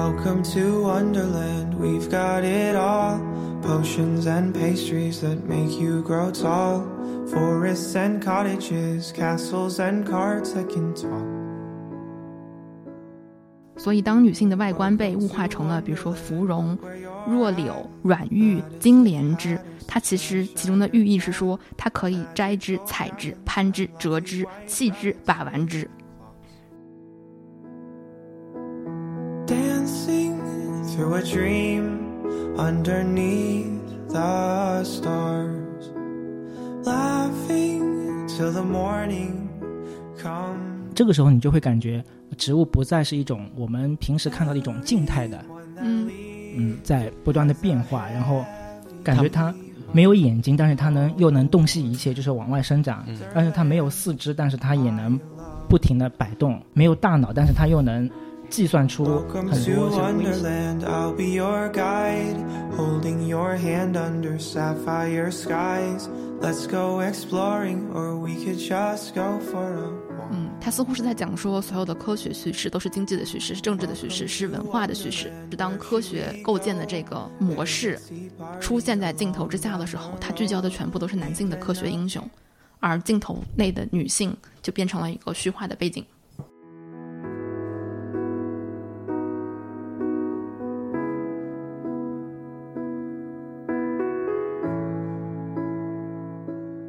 Welcome to Wonderland, we've got it all. Potions and pastries that make you grow tall. Forests and cottages, castles and cards that can talk. 所以，当女性的外观被物化成了，比如说芙蓉、弱柳、软玉、金莲枝，它其实其中的寓意是说，它可以摘之、采之、攀之、折之、弃之、把玩之。Through a dream underneath the stars. Laughing till the morning comes. 这个时候你就会感觉植物不再是一种我们平时看到的一种静态的，嗯，嗯，在不断的变化，然后感觉它没有眼睛，但是它能又能洞悉一切，就是往外生长；但是它没有四肢，但是它也能不停的摆动；没有大脑，但是它又能计算出很多像微细 Wonderland, I'll be your guide. Holding your hand under sapphire skies. Let's go exploring, or we could just go for a walk. 嗯，他似乎是在讲说，所有的科学叙事都是经济的叙事，是政治的叙事，是文化的叙事。是当科学构建的这个模式出现在镜头之下的时候，它聚焦的全部都是男性的科学英雄，而镜头内的女性就变成了一个虚化的背景。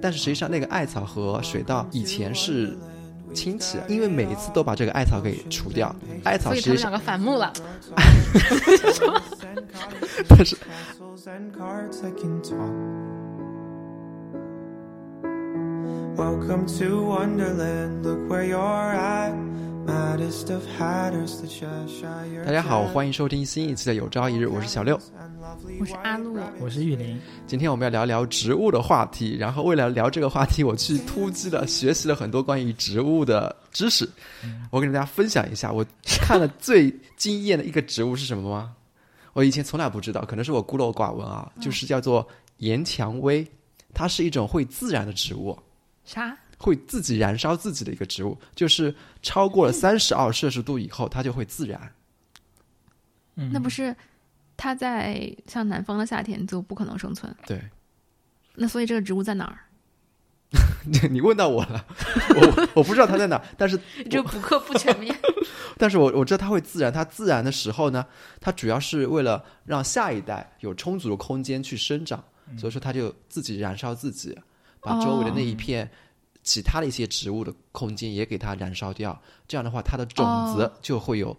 但是实际上，那个艾草和水稻以前是亲戚，因为每一次都把这个艾草给除掉。艾草所以实两个反目了。但是大家好，欢迎收听新一期的有朝一日，我是小六。我是阿露，我是玉林，今天我们要聊聊植物的话题，然后为了聊这个话题，我去突击了学习了很多关于植物的知识。我跟大家分享一下，我看了最惊艳的一个植物是什么吗？我以前从来不知道，可能是我孤陋寡闻啊，就是叫做岩蔷薇，它是一种会自燃的植物。啥？会自己燃烧自己的一个植物，就是超过了三十二摄氏度以后，它就会自燃。嗯，那不是它在像南方的夏天就不可能生存。对，那所以这个植物在哪儿？你问到我了，我我不知道它在哪，但是 这补课不全面。但是我我知道它会自燃。它自燃的时候呢，它主要是为了让下一代有充足的空间去生长，所以说它就自己燃烧自己，把周围的那一片其他的一些植物的空间也给它燃烧掉。这样的话，它的种子哦就会有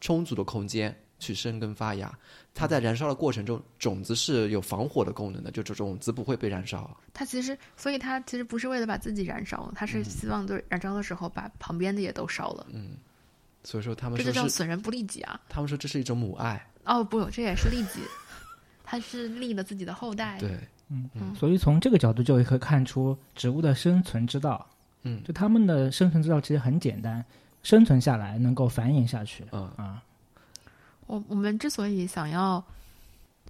充足的空间去生根发芽。它在燃烧的过程中，种子是有防火的功能的，就这种子不会被燃烧。它其实，所以它其实不是为了把自己燃烧，它是希望就是燃烧的时候把旁边的也都烧了，嗯所以说他们这说就是叫损人不利己啊！他们说这是一种母爱。哦，不，这也是利己，它是利了自己的后代。对，所以从这个角度就可以看出植物的生存之道。嗯。就他们的生存之道其实很简单，生存下来能够繁衍下去。嗯啊，我我们之所以想要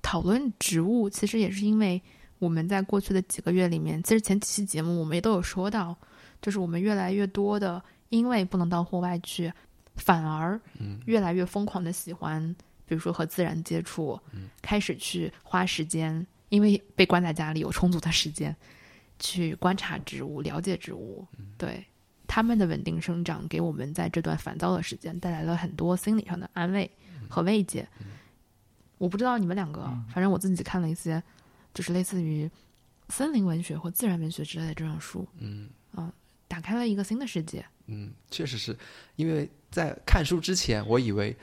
讨论植物，其实也是因为我们在过去的几个月里面，其实前几期节目我们也都有说到，就是我们越来越多的因为不能到户外去，反而嗯。越来越疯狂的喜欢，比如说和自然接触，嗯。开始去花时间，因为被关在家里有充足的时间去观察植物、了解植物，嗯对。它们的稳定生长给我们在这段烦躁的时间带来了很多心理上的安慰和慰藉。我不知道你们两个，反正我自己看了一些，就是类似于森林文学或自然文学之类的这种书，嗯啊打开了一个新的世界。嗯，确实是因为在看书之前，我以为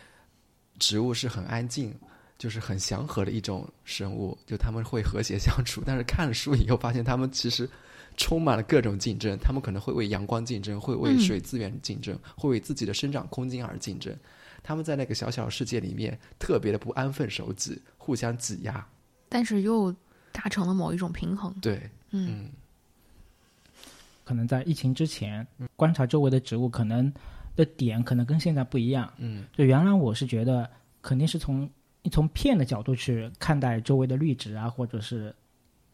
植物是很安静，就是很祥和的一种生物，就他们会和谐相处。但是看了书以后，发现他们其实充满了各种竞争，他们可能会为阳光竞争，会为嗯水资源竞争，会为自己的生长空间而竞争。他们在那个小小的世界里面特别的不安分守己，互相挤压。但是又达成了某一种平衡。对，嗯嗯可能在疫情之前，观察周围的植物，可能的点可能跟现在不一样。嗯就原来我是觉得，肯定是从从片的角度去看待周围的绿植啊，或者是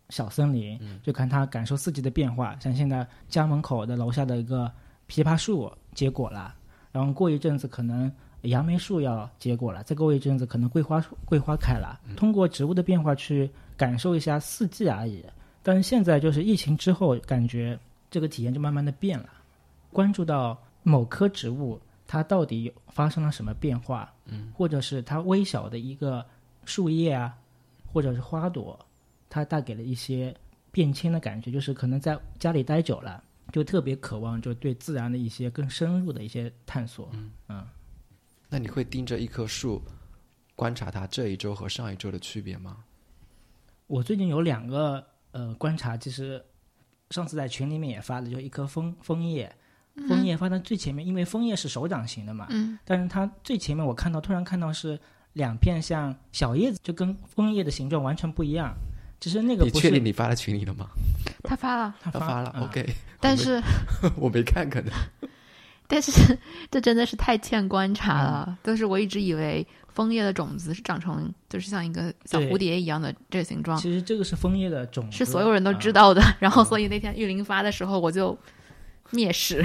小森林，就看它感受四季的变化。像现在家门口的楼下的一个枇杷树结果了，然后过一阵子可能杨梅树要结果了，再过一阵子可能桂花桂花开了。通过植物的变化去感受一下四季而已。但是现在就是疫情之后，感觉这个体验就慢慢的变了。关注到某棵植物，它到底有发生了什么变化？嗯，或者是它微小的一个树叶啊，或者是花朵，它带给了一些变迁的感觉。就是可能在家里待久了，就特别渴望就对自然的一些更深入的一些探索。嗯嗯。那你会盯着一棵树，观察它这一周和上一周的区别吗？我最近有两个。呃，观察其实上次在群里面也发了，就一棵枫枫叶，枫叶发在最前面，因为枫叶是手掌型的嘛，嗯，但是它最前面我看到突然看到是两片像小叶子，就跟枫叶的形状完全不一样。只是那个你确定你发在群里了吗？他发了，他发了，OK。但是我没 看，可能。但是这真的是太欠观察了，但是我一直以为。枫叶的种子是长成，就是像一个小蝴蝶一样的这个形状。其实这个是枫叶的种子，是所有人都知道的。然后，所以那天玉林发的时候，我就蔑视。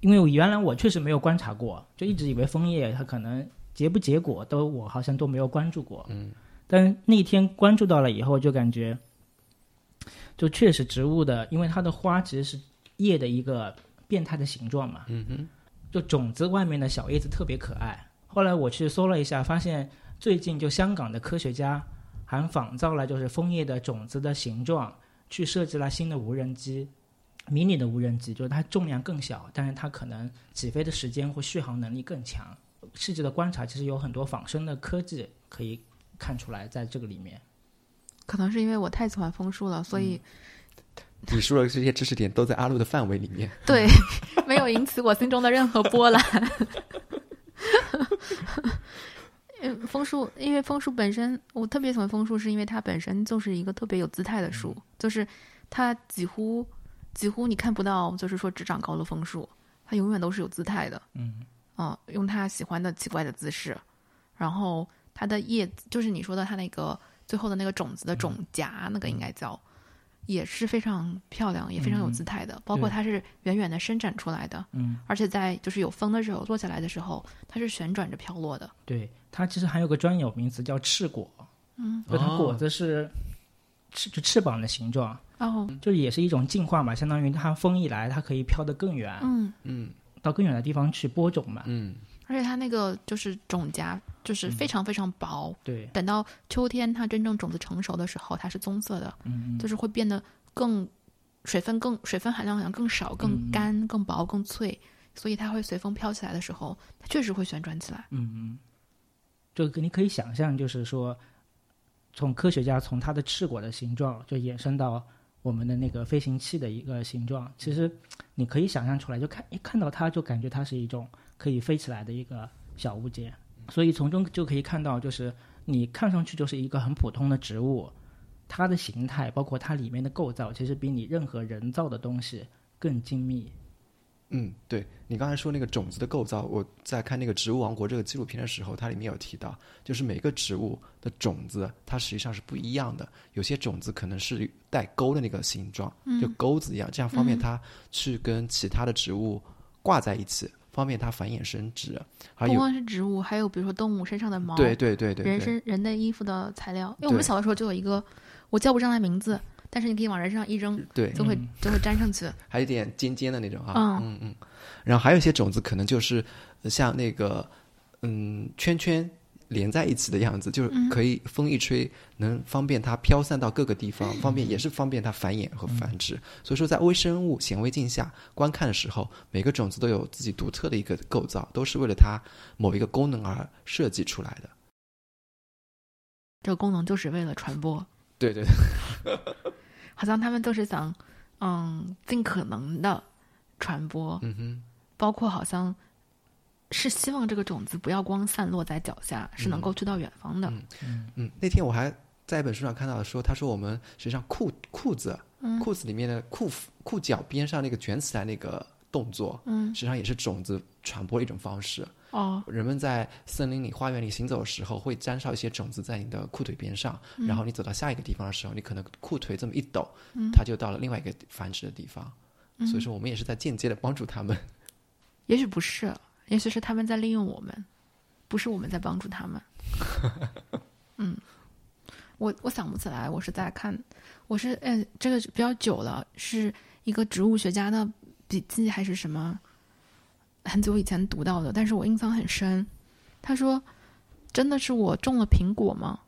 因为我原来我确实没有观察过，就一直以为枫叶它可能结不结果都我好像都没有关注过。嗯。但是那天关注到了以后，就感觉，就确实植物的，因为它的花其实是叶的一个变态的形状嘛。嗯哼。就种子外面的小叶子特别可爱。后来我去搜了一下，发现最近就香港的科学家还仿造了就是枫叶的种子的形状，去设计了新的无人机，迷你的无人机，就是它重量更小，但是它可能起飞的时间或续航能力更强。细致的观察，其实有很多仿生的科技可以看出来在这个里面。可能是因为我太喜欢枫树了，所以 你说的这些知识点都在阿路的范围里面。对，没有引起我心中的任何波澜。嗯，枫树，因为枫树本身，我特别喜欢枫树，是因为它本身就是一个特别有姿态的树，就是它几乎几乎你看不到，就是说只长高的枫树，它永远都是有姿态的。嗯，啊，用它喜欢的奇怪的姿势，然后它的叶子，就是你说的它那个最后的那个种子的种荚，那个应该叫。也是非常漂亮，也非常有姿态的。包括它是远远的伸展出来的，嗯，而且在就是有风的时候落下来的时候，它是旋转着飘落的。对，它其实还有个专有名词叫翅果，嗯，就它果子是翅就翅膀的形状，哦，就也是一种进化嘛，相当于它风一来，它可以飘得更远，嗯。嗯，到更远的地方去播种嘛，嗯。而且它那个就是种荚，就是非常非常薄。对，等到秋天它真正种子成熟的时候，它是棕色的，嗯，就是会变得更水分更水分含量好像更少、更干、更薄、更脆，所以它会随风飘起来的时候，它确实会旋转起来。嗯嗯，就你可以想象，就是说，从科学家从它的翅果的形状就延伸到我们的那个飞行器的一个形状，其实你可以想象出来，就看一看到它就感觉它是一种。可以飞起来的一个小物件，所以从中就可以看到，就是你看上去就是一个很普通的植物，它的形态包括它里面的构造，其实比你任何人造的东西更精密。嗯，对你刚才说那个种子的构造，我在看那个《植物王国》这个纪录片的时候，它里面有提到，就是每个植物的种子它实际上是不一样的，有些种子可能是带钩的那个形状，就钩子一样，这样方便它去跟其他的植物挂在一起。方便它繁衍生殖，不光是植物，还有比如说动物身上的毛，对对对对，人身人的衣服的材料。因为我们小的时候就有一个，我叫不上来名字，但是你可以往人身上一扔，对，就会就会粘上去，还有点尖尖的那种啊，嗯嗯，然后还有一些种子可能就是像那个嗯圈圈。连在一起的样子，就是可以风一吹，能方便它飘散到各个地方，方便也是方便它繁衍和繁殖。所以说，在微生物显微镜下观看的时候，每个种子都有自己独特的一个构造，都是为了它某一个功能而设计出来的。这个功能就是为了传播。对对对，好像他们都是想，嗯，尽可能的传播。嗯哼，包括好像。是希望这个种子不要光散落在脚下，是能够去到远方的。嗯嗯，那天我还在一本书上看到说，他说我们实际上裤裤子裤子里面的裤裤脚边上那个卷起来那个动作，嗯，实际上也是种子传播的一种方式。哦，人们在森林里、花园里行走的时候，会沾上一些种子在你的裤腿边上，然后你走到下一个地方的时候，你可能裤腿这么一抖，它就到了另外一个繁殖的地方。所以说，我们也是在间接的帮助他们。也许不是。也许是他们在利用我们，不是我们在帮助他们。嗯，我我想不起来，我是在看，我是哎，这个比较久了，是一个植物学家的笔记还是什么？很久以前读到的，但是我印象很深。他说：“真的是我种了苹果吗？”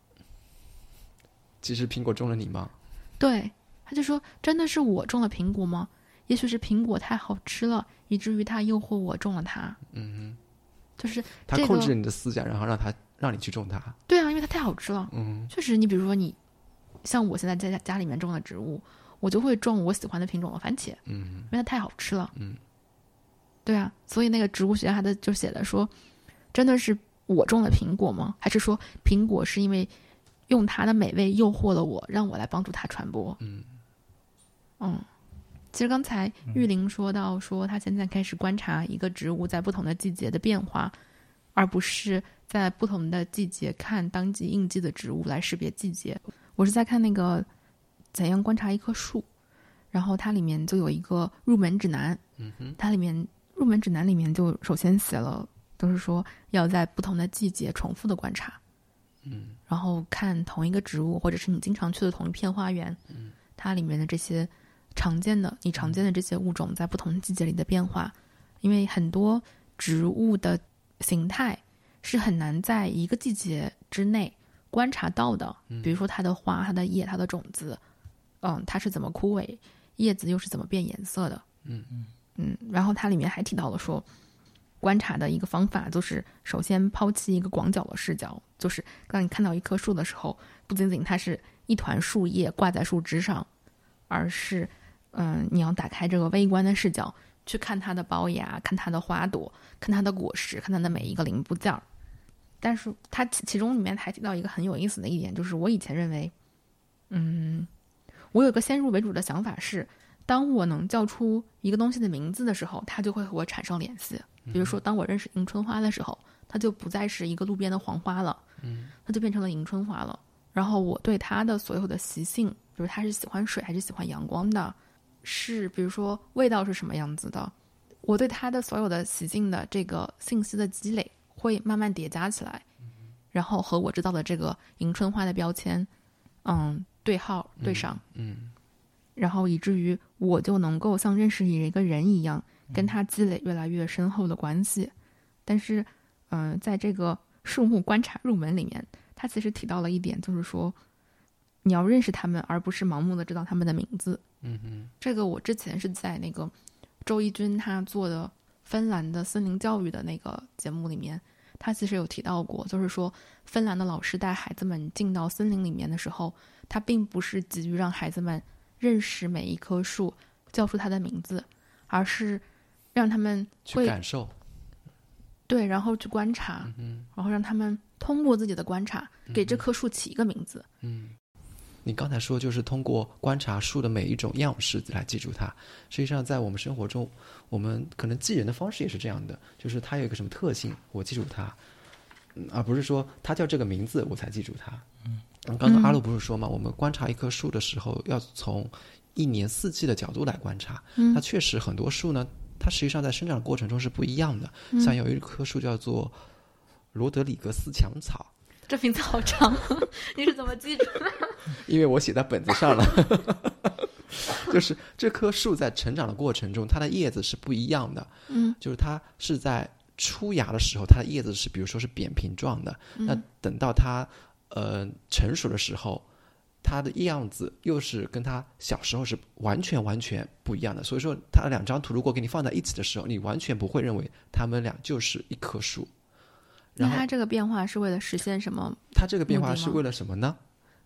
其实苹果种了你吗？对，他就说：“真的是我种了苹果吗？也许是苹果太好吃了，以至于它诱惑我种了它。”嗯就是，他这个控制你的思想，然后让他让你去种它。对啊，因为它太好吃了。嗯确实，你比如说你，像我现在在家家里面种的植物，我就会种我喜欢的品种的番茄，嗯因为它太好吃了。嗯，对啊，所以那个植物学家他的就写的说，真的是我种了苹果吗？还是说苹果是因为用它的美味诱惑了我，让我来帮助它传播？嗯嗯，其实刚才玉玲说到说，她现在开始观察一个植物在不同的季节的变化，而不是在不同的季节看当季应季的植物来识别季节。我是在看那个怎样观察一棵树，然后它里面就有一个入门指南，嗯哼，它里面入门指南里面就首先写了，都是说要在不同的季节重复的观察，嗯。然后看同一个植物，或者是你经常去的同一片花园，嗯。它里面的这些常见的、你常见的这些物种在不同季节里的变化，因为很多植物的形态是很难在一个季节之内观察到的，比如说它的花、它的叶、它的种子，嗯，它是怎么枯萎，叶子又是怎么变颜色的，嗯嗯，然后它里面还提到了说，观察的一个方法就是首先抛弃一个广角的视角，就是当你看到一棵树的时候，不仅仅它是一团树叶挂在树枝上，而是，嗯、你要打开这个微观的视角，去看它的包芽，看它的花朵，看它的果实，看它的每一个零部件儿。但是它其其中里面还提到一个很有意思的一点，就是我以前认为，嗯，我有个先入为主的想法是，当我能叫出一个东西的名字的时候，它就会和我产生联系。比如说，当我认识迎春花的时候，它就不再是一个路边的黄花了，嗯，它就变成了迎春花了。然后我对它的所有的习性，比如它是喜欢水还是喜欢阳光的，是比如说味道是什么样子的，我对它的所有的习性的这个信息的积累会慢慢叠加起来，然后和我知道的这个迎春花的标签，嗯，对号对上。嗯然后以至于我就能够像认识一个人一样，跟他积累越来越深厚的关系。但是，嗯、在这个树木观察入门里面，他其实提到了一点，就是说，你要认识他们，而不是盲目的知道他们的名字。嗯嗯这个我之前是在那个周一军他做的芬兰的森林教育的那个节目里面，他其实有提到过，就是说芬兰的老师带孩子们进到森林里面的时候，他并不是急于让孩子们认识每一棵树，叫出它的名字，而是让他们去感受。对，然后去观察，嗯然后让他们通过自己的观察，给这棵树起一个名字。嗯，你刚才说就是通过观察树的每一种样式来记住它。实际上，在我们生活中，我们可能记人的方式也是这样的，就是它有一个什么特性，我记住它，嗯而不是说它叫这个名字我才记住它。嗯，刚刚阿路不是说嘛，我们观察一棵树的时候，要从一年四季的角度来观察。嗯它确实很多树呢，它实际上在生长过程中是不一样的。像有一棵树叫做罗德里格斯墙草，这名字好长，你是怎么记住的？因为我写在本子上了。就是这棵树在成长的过程中，它的叶子是不一样的。嗯，就是它是在出芽的时候，它的叶子是比如说是扁平状的。那等到它呃成熟的时候，它的样子又是跟它小时候是完全完全不一样的。所以说，它两张图如果给你放在一起的时候，你完全不会认为它们俩就是一棵树。然后那它这个变化是为了实现什么？它这个变化是为了什么呢？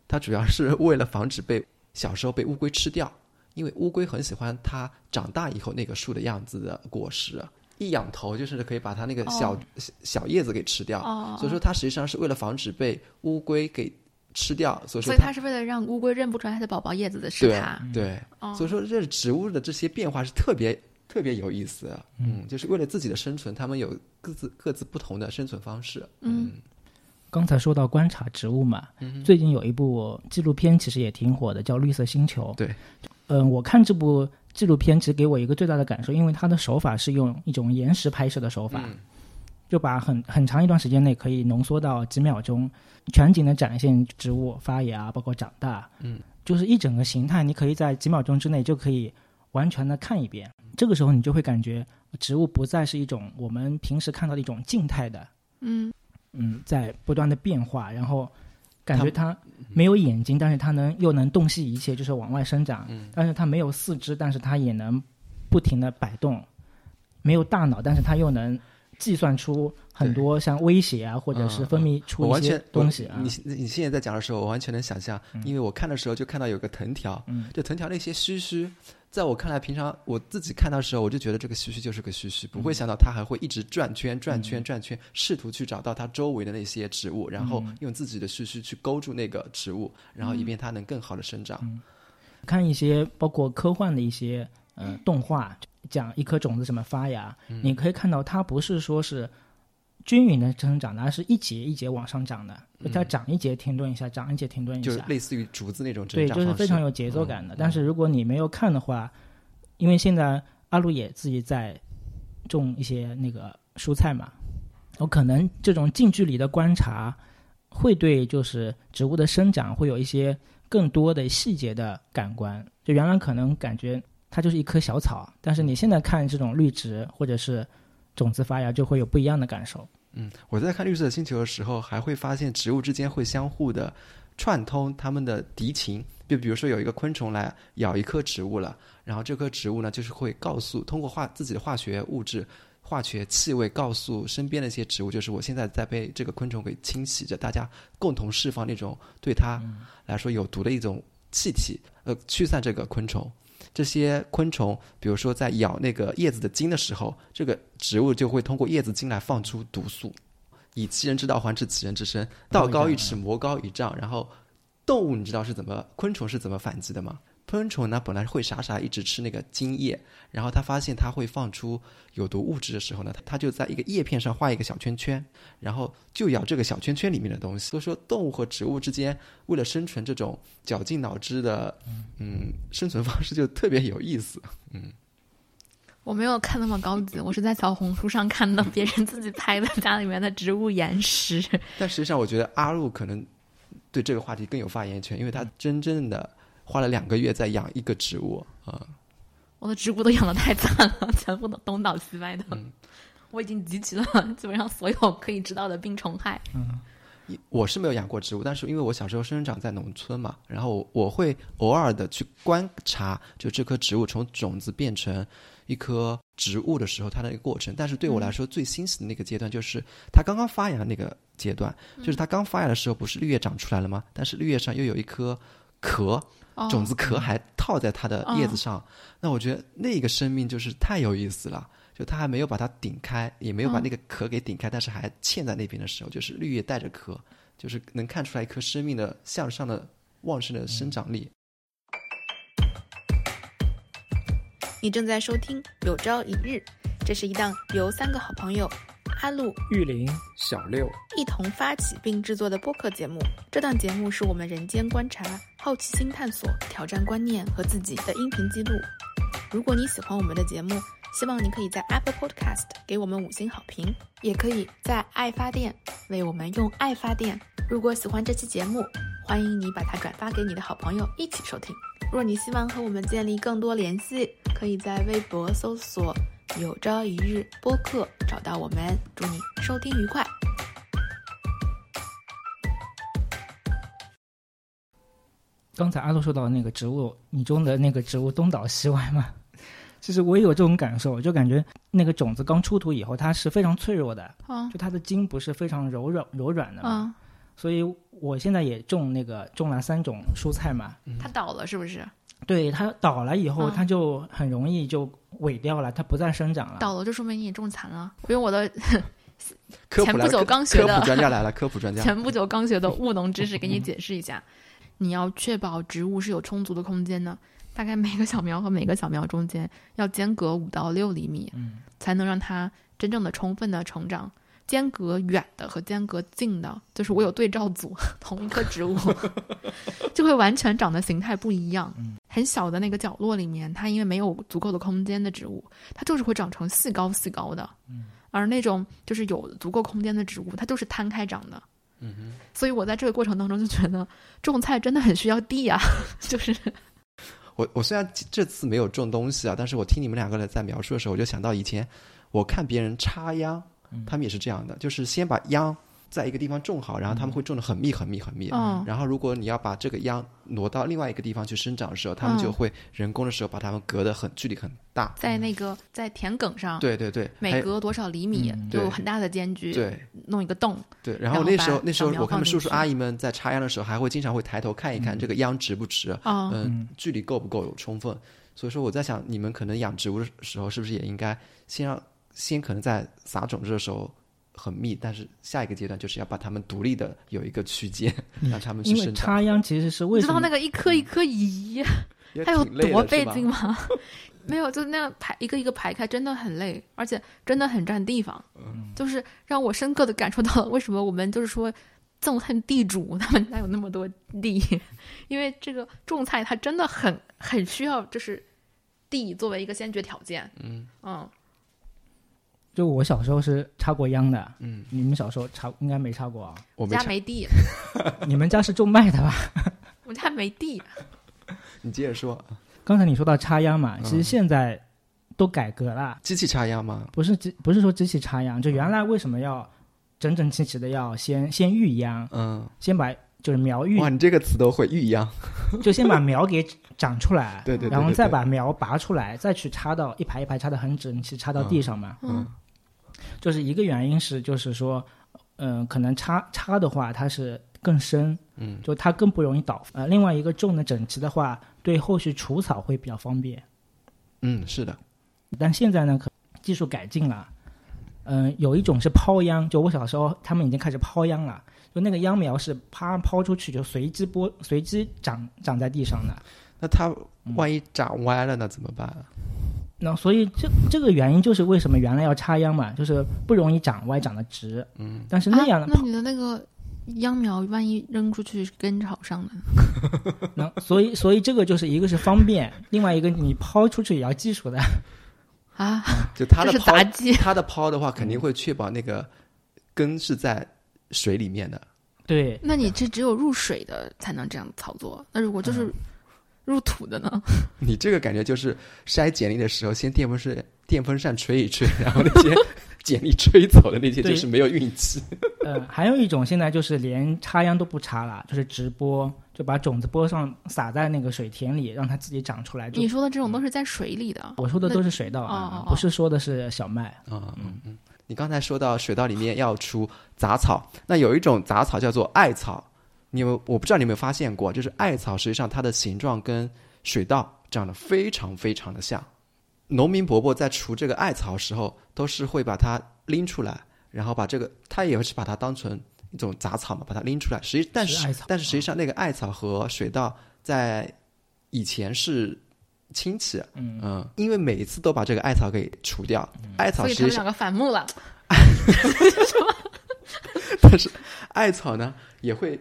它主要是为了防止被小时候被乌龟吃掉，因为乌龟很喜欢它长大以后那个树的样子的果实，一仰头就是可以把它那个小、哦小小叶子给吃掉。哦所以说，它实际上是为了防止被乌龟给吃掉，所以说所以它是为了让乌龟认不出来它的宝宝叶子的是对它。对，哦所以说这植物的这些变化是特别特别有意思的。嗯，就是为了自己的生存，它们有各自各自不同的生存方式。嗯刚才说到观察植物嘛，最近有一部纪录片其实也挺火的，叫《绿色星球》。对，嗯，我看这部纪录片只给我一个最大的感受，因为它的手法是用一种延时拍摄的手法，就把很很长一段时间内可以浓缩到几秒钟，全景的展现植物发芽，包括长大，嗯，就是一整个形态，你可以在几秒钟之内就可以完全的看一遍。这个时候你就会感觉植物不再是一种我们平时看到的一种静态的，嗯。嗯，在不断的变化，然后感觉它没有眼睛，但是它能又能洞悉一切，就是往外生长。嗯但是它没有四肢，但是它也能不停的摆动。没有大脑，但是它又能计算出很多像威胁啊，或者是分泌出一些东西啊我。你你现在在讲的时候，我完全能想象，因为我看的时候就看到有个藤条，嗯就藤条那些须须，在我看来，平常我自己看到的时候，我就觉得这个须须就是个须须，不会想到它还会一直转圈、转圈、转圈，试图去找到它周围的那些植物，然后用自己的须须去勾住那个植物，然后以便它能更好的生长。看一些包括科幻的一些呃动画，讲一颗种子怎么发芽，你可以看到它不是说是均匀的生长的，而是一节一节往上长的，它长一节停顿一下，长一节停顿一下，就类似于竹子那种对，就是非常有节奏感的。但是如果你没有看的话，因为现在阿鲁也自己在种一些那个蔬菜嘛，我可能这种近距离的观察会对就是植物的生长会有一些更多的细节的感官。就原来可能感觉它就是一棵小草，但是你现在看这种绿植或者是种子发芽，就会有不一样的感受。嗯，我在看绿色星球的时候，还会发现植物之间会相互的串通它们的敌情。就比如说有一个昆虫来咬一棵植物了，然后这棵植物呢，就是会告诉通过化自己的化学物质、化学气味告诉身边的一些植物，就是我现在在被这个昆虫给侵袭着，大家共同释放那种对它来说有毒的一种气体，呃，驱散这个昆虫。这些昆虫，比如说在咬那个叶子的茎的时候，这个植物就会通过叶子茎来放出毒素，以其人之道还治其人之身，道高一尺，魔高一丈。然后，动物你知道是怎么，昆虫是怎么反击的吗？昆虫呢，本来会傻傻一直吃那个茎叶，然后它发现它会放出有毒物质的时候呢，它就在一个叶片上画一个小圈圈，然后就咬这个小圈圈里面的东西。所以说，动物和植物之间为了生存，这种绞尽脑汁的嗯生存方式就特别有意思。嗯我没有看那么高级，我是在小红书上看到别人自己拍的家里面的植物岩石。但实际上，我觉得阿路可能对这个话题更有发言权，因为他真正的花了两个月在养一个植物啊、我的植物都养的太惨了，全部都东倒西歪的。我已经集齐了基本上所有可以知道的病虫害。嗯我是没有养过植物，但是因为我小时候生长在农村嘛，然后我会偶尔的去观察，就这棵植物从种子变成一棵植物的时候，它的一个过程。但是对我来说，最欣喜的那个阶段就是它刚刚发芽的那个阶段，就是它刚发芽的时候，不是绿叶长出来了吗？但是绿叶上又有一颗壳，哦种子壳还套在它的叶子上。那我觉得那个生命就是太有意思了。就它还没有把它顶开，也没有把那个壳给顶开，但是还嵌在那边的时候，就是绿叶带着壳，就是能看出来一颗生命的向上的旺盛的生长力。你正在收听《有朝一日》，这是一档由三个好朋友阿路、玉林小六，一同发起并制作的播客节目。这档节目是我们人间观察、好奇心探索、挑战观念和自己的音频记录。如果你喜欢我们的节目，希望你可以在 Apple Podcast 给我们五星好评，也可以在爱发电为我们用爱发电。如果喜欢这期节目，欢迎你把它转发给你的好朋友一起收听。若你希望和我们建立更多联系，可以在微博搜索“有朝一日播客”找到我们。祝你收听愉快！刚才阿洛说到那个植物，你种的那个植物东倒西歪嘛，其实我也有这种感受，就感觉那个种子刚出土以后，它是非常脆弱的，啊就它的茎不是非常柔软柔软的嘛，啊，所以我现在也种那个种了三种蔬菜嘛，它倒了是不是？对它倒了以后，嗯它就很容易就萎掉了，它不再生长了。倒了就说明你种残了。因为我的 前不久科科刚学的普专家来了，科普专家。前不久刚学的 务农知识，给你解释一下。你要确保植物是有充足的空间的，大概每个小苗和每个小苗中间要间隔五到六厘米，嗯，才能让它真正的充分的成长。间隔远的和间隔近的，就是我有对照组，同一棵植物就会完全长得形态不一样。很小的那个角落里面，它因为没有足够的空间的植物，它就是会长成细高细高的。而那种就是有足够空间的植物，它就是摊开长的。嗯哼。所以我在这个过程当中就觉得种菜真的很需要地啊，就是。我我虽然这次没有种东西啊，但是我听你们两个人在描述的时候，我就想到以前我看别人插秧，他们也是这样的，就是先把秧。在一个地方种好，然后他们会种的很密很密很密。嗯。然后如果你要把这个秧挪到另外一个地方去生长的时候，他们就会人工的时候把它们隔得很距离很大。在那个在田埂上。对对对。每隔多少厘米有很大的间距。对。弄一个洞。对。然后那时候那时候我看叔叔阿姨们在插秧的时候，还会经常会抬头看一看这个秧直不直。嗯。距离够不够有充分？所以说我在想，你们可能养植物的时候，是不是也应该先让先可能在撒种子的时候。很密，但是下一个阶段就是要把它们独立的有一个区间，让它们去生长。插秧其实是为什么？知道那个一颗一颗移，它有多费劲吗？没有，就那样排一个一个排开，真的很累，而且真的很占地方。嗯，就是让我深刻的感受到了为什么我们就是说憎恨地主，他们家有那么多地，因为这个种菜它真的很很需要，就是地作为一个先决条件。嗯嗯。就我小时候是插过秧的，嗯，你们小时候插应该没插过啊？我们家没地，你们家是种麦的吧？我们家没地。你接着说。刚才你说到插秧嘛，其实现在都改革了，机器插秧吗？不是机，不是说机器插秧，就原来为什么要整整齐齐的要先先育秧？嗯，先把就是苗育。哇，你这个词都会育秧，就先把苗给长出来，对对，然后再把苗拔出来，再去插到一排一排插的很整齐，插到地上嘛，嗯。就是一个原因是，就是说，嗯，可能插插的话，它是更深，嗯，就它更不容易倒。呃，另外一个种的整齐的话，对后续除草会比较方便。嗯，是的。但现在呢，可技术改进了，嗯，有一种是抛秧，就我小时候他们已经开始抛秧了，就那个秧苗是啪抛出去，就随机播随机长长在地上的。那它万一长歪了，那怎么办？那所以这这个原因就是为什么原来要插秧嘛，就是不容易长歪长得直。嗯，但是那样的，那你的那个秧苗万一扔出去根朝上呢？那所以所以这个就是一个是方便，另外一个你抛出去也要技术的啊。就它的抛，它的抛的话肯定会确保那个根是在水里面的。对，那你这只有入水的才能这样操作。那如果就是。入土的呢？你这个感觉就是筛简历的时候，先电风扇电风扇吹一吹，然后那些简历吹走的那些就是没有运气。呃，还有一种现在就是连插秧都不插了，就是直播，就把种子播上，撒在那个水田里，让它自己长出来。你说的这种都是在水里的，我说的都是水稻啊，不是说的是小麦啊。嗯嗯，你刚才说到水稻里面要出杂草，那有一种杂草叫做艾草。你有我不知道你有没有发现过，就是艾草实际上它的形状跟水稻长得非常非常的像。农民伯伯在除这个艾草时候，都是会把它拎出来，然后把这个他也是把它当成一种杂草嘛，把它拎出来。实际但是但是实际上那个艾草和水稻在以前是亲戚，嗯嗯，因为每一次都把这个艾草给除掉，艾草实际上两个反目了。但是艾草呢也会。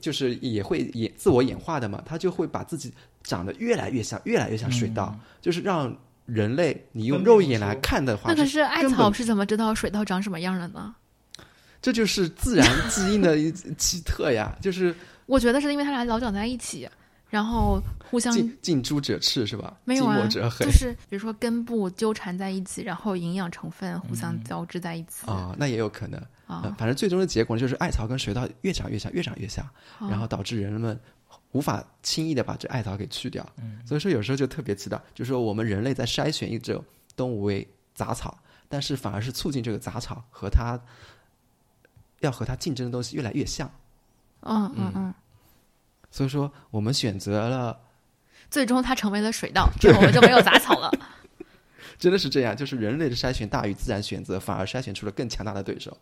就是也会演自我演化的嘛，它就会把自己长得越来越像，越来越像水稻，就是让人类你用肉眼来看的话，那可是艾草是怎么知道水稻长什么样的呢？这就是自然基因的一 奇特呀！就是我觉得是因为它俩老长在一起，然后互相近朱者赤是吧？没有啊，就是比如说根部纠缠在一起，然后营养成分互相交织在一起啊，那也有可能。啊，反正最终的结果，就是艾草跟水稻越长越像，越长越像，然后导致人们无法轻易的把这艾草给去掉。嗯，所以说有时候就特别奇怪，就是说我们人类在筛选一种动物为杂草，但是反而是促进这个杂草和它要和它竞争的东西越来越像。嗯嗯嗯。所以说我们选择了，最终它成为了水稻，之后我们就没有杂草了。真的是这样，就是人类的筛选大于自然选择，反而筛选出了更强大的对手。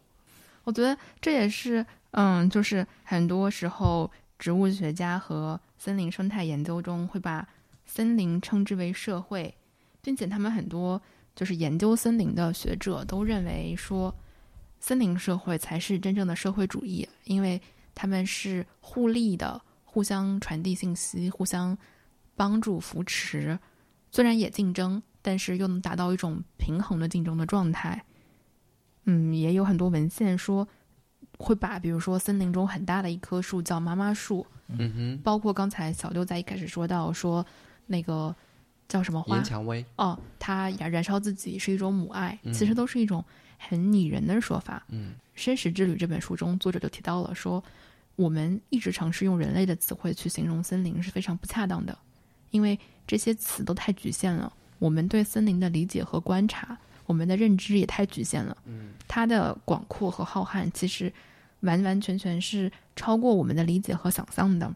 我觉得这也是，嗯，就是很多时候植物学家和森林生态研究中会把森林称之为社会，并且他们很多就是研究森林的学者都认为说，森林社会才是真正的社会主义，因为他们是互利的，互相传递信息，互相帮助扶持，虽然也竞争，但是又能达到一种平衡的竞争的状态。嗯，也有很多文献说会把，比如说森林中很大的一棵树叫妈妈树，嗯哼，包括刚才小六在一开始说到说那个叫什么花？岩蔷薇，哦，它燃燃烧自己是一种母爱，嗯。其实都是一种很拟人的说法。嗯《生死之旅》这本书中，作者就提到了说，我们一直尝试用人类的词汇去形容森林是非常不恰当的，因为这些词都太局限了。我们对森林的理解和观察，我们的认知也太局限了。嗯它的广阔和浩瀚，其实完完全全是超过我们的理解和想象的。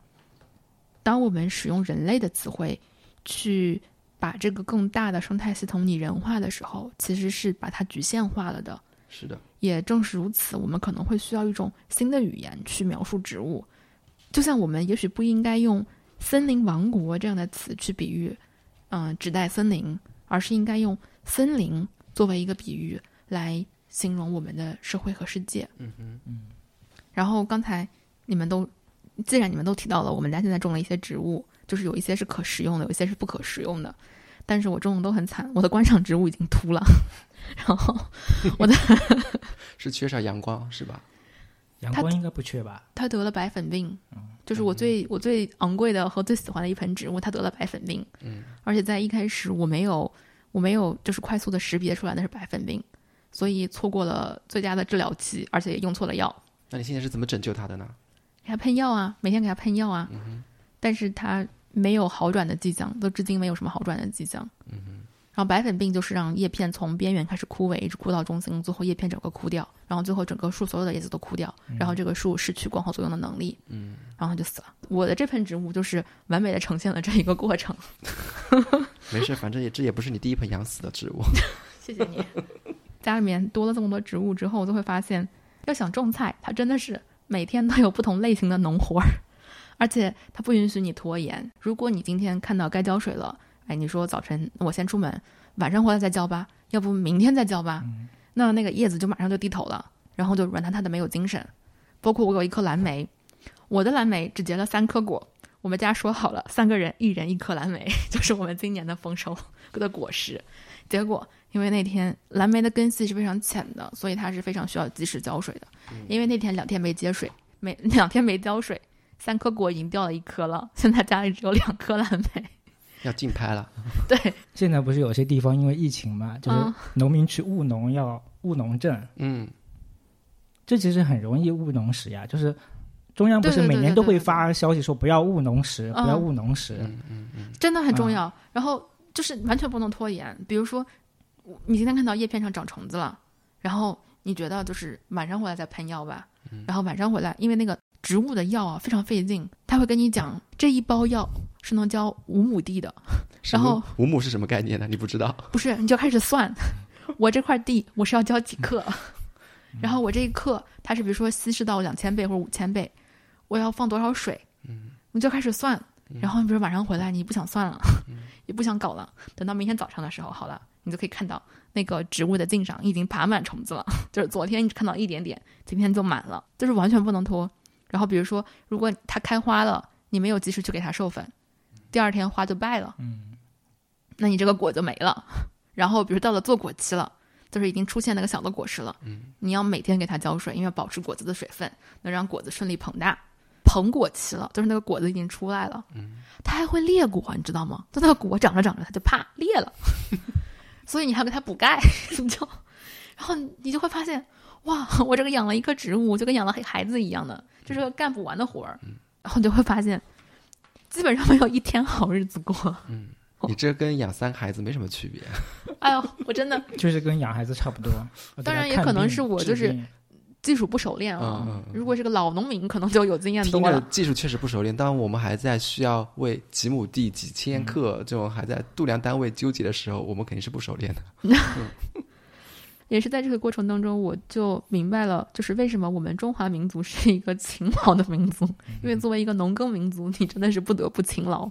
当我们使用人类的词汇去把这个更大的生态系统拟人化的时候，其实是把它局限化了的。是的，也正是如此，我们可能会需要一种新的语言去描述植物，就像我们也许不应该用“森林王国”这样的词去比喻，嗯、指代森林，而是应该用“森林”作为一个比喻来形容我们的社会和世界。嗯嗯嗯，然后刚才你们都，既然你们都提到了，我们家现在种了一些植物，就是有一些是可食用的，有一些是不可食用的。但是我种的都很惨，我的观赏植物已经秃了，然后 我的 是缺少阳光是吧？阳光应该不缺吧？它得了白粉病，就是我最我最昂贵的和最喜欢的一盆植物，它得了白粉病，嗯，而且在一开始我没有我没有就是快速的识别出来那是白粉病，所以错过了最佳的治疗期，而且也用错了药，那你现在是怎么拯救它的呢？给它喷药啊，每天给它喷药啊，但是它没有好转的迹象，都至今没有什么好转的迹象。嗯然后白粉病就是让叶片从边缘开始枯萎，一直枯到中心，最后叶片整个枯掉，然后最后整个树所有的叶子都枯掉，然后这个树失去光合作用的能力，嗯，然后它就死了。我的这盆植物就是完美的呈现了这一个过程。没事，反正也这也不是你第一盆养死的植物。谢谢你。家里面多了这么多植物之后，我就会发现，要想种菜，它真的是每天都有不同类型的农活儿，而且它不允许你拖延。如果你今天看到该浇水了，哎，你说早晨我先出门，晚上回来再浇吧，要不明天再浇吧，那那个叶子就马上就低头了，然后就软塌塌的没有精神。包括我有一颗蓝莓，我的蓝莓只结了三颗果。我们家说好了，三个人一人一颗蓝莓，就是我们今年的丰收的果实。结果因为那天蓝莓的根系是非常浅的，所以它是非常需要及时浇水的。因为那天两天没接水，没两天没浇水，三颗果已经掉了一颗了，现在家里只有两颗蓝莓。要竞拍了，对，现在不是有些地方因为疫情嘛，就是嗯农民去务农要务农证，嗯，这其实很容易务农时呀。就是中央不是每年都会发消息说不要务农时，嗯不要务农时。嗯嗯嗯，真的很重要。然后就是完全不能拖延。比如说，你今天看到叶片上长虫子了，然后你觉得就是晚上回来再喷药吧。然后晚上回来，因为那个植物的药啊非常费劲，他会跟你讲这一包药是能浇五亩地的，然后五亩是什么概念呢？你不知道？不是你就开始算，我这块地我是要浇几克，然后我这一克它是比如说稀释到两千倍或者五千倍，我要放多少水，嗯。你就开始算。然后你比如晚上回来你不想算了，也不想搞了，等到明天早上的时候，好了，你就可以看到那个植物的茎上已经爬满虫子了，就是昨天你只看到一点点，今天就满了，就是完全不能拖。然后比如说，如果它开花了，你没有及时去给它授粉，第二天花就败了，嗯，那你这个果就没了。然后比如到了做果期了，就是已经出现那个小的果实了，嗯，你要每天给它浇水，因为要保持果子的水分，能让果子顺利膨大。膨果期了，就是那个果子已经出来了，嗯，它还会裂果，你知道吗？就那个果长着长着，它就啪裂了，所以你还要给它补钙，你就，然后你就会发现，哇，我这个养了一棵植物，就跟养了孩子一样的，这是个干不完的活儿，然后你就会发现，基本上没有一天好日子过。嗯你这跟养三个孩子没什么区别。哎呦，我真的 就是跟养孩子差不多。当然也可能是我就是技术不熟练啊。嗯嗯嗯如果是个老农民，可能就有经验听着多了。技术确实不熟练，当我们还在需要为几亩地、几千克这种还在度量单位纠结的时候，我们肯定是不熟练的。也是在这个过程当中，我就明白了，就是为什么我们中华民族是一个勤劳的民族。因为作为一个农耕民族，你真的是不得不勤劳。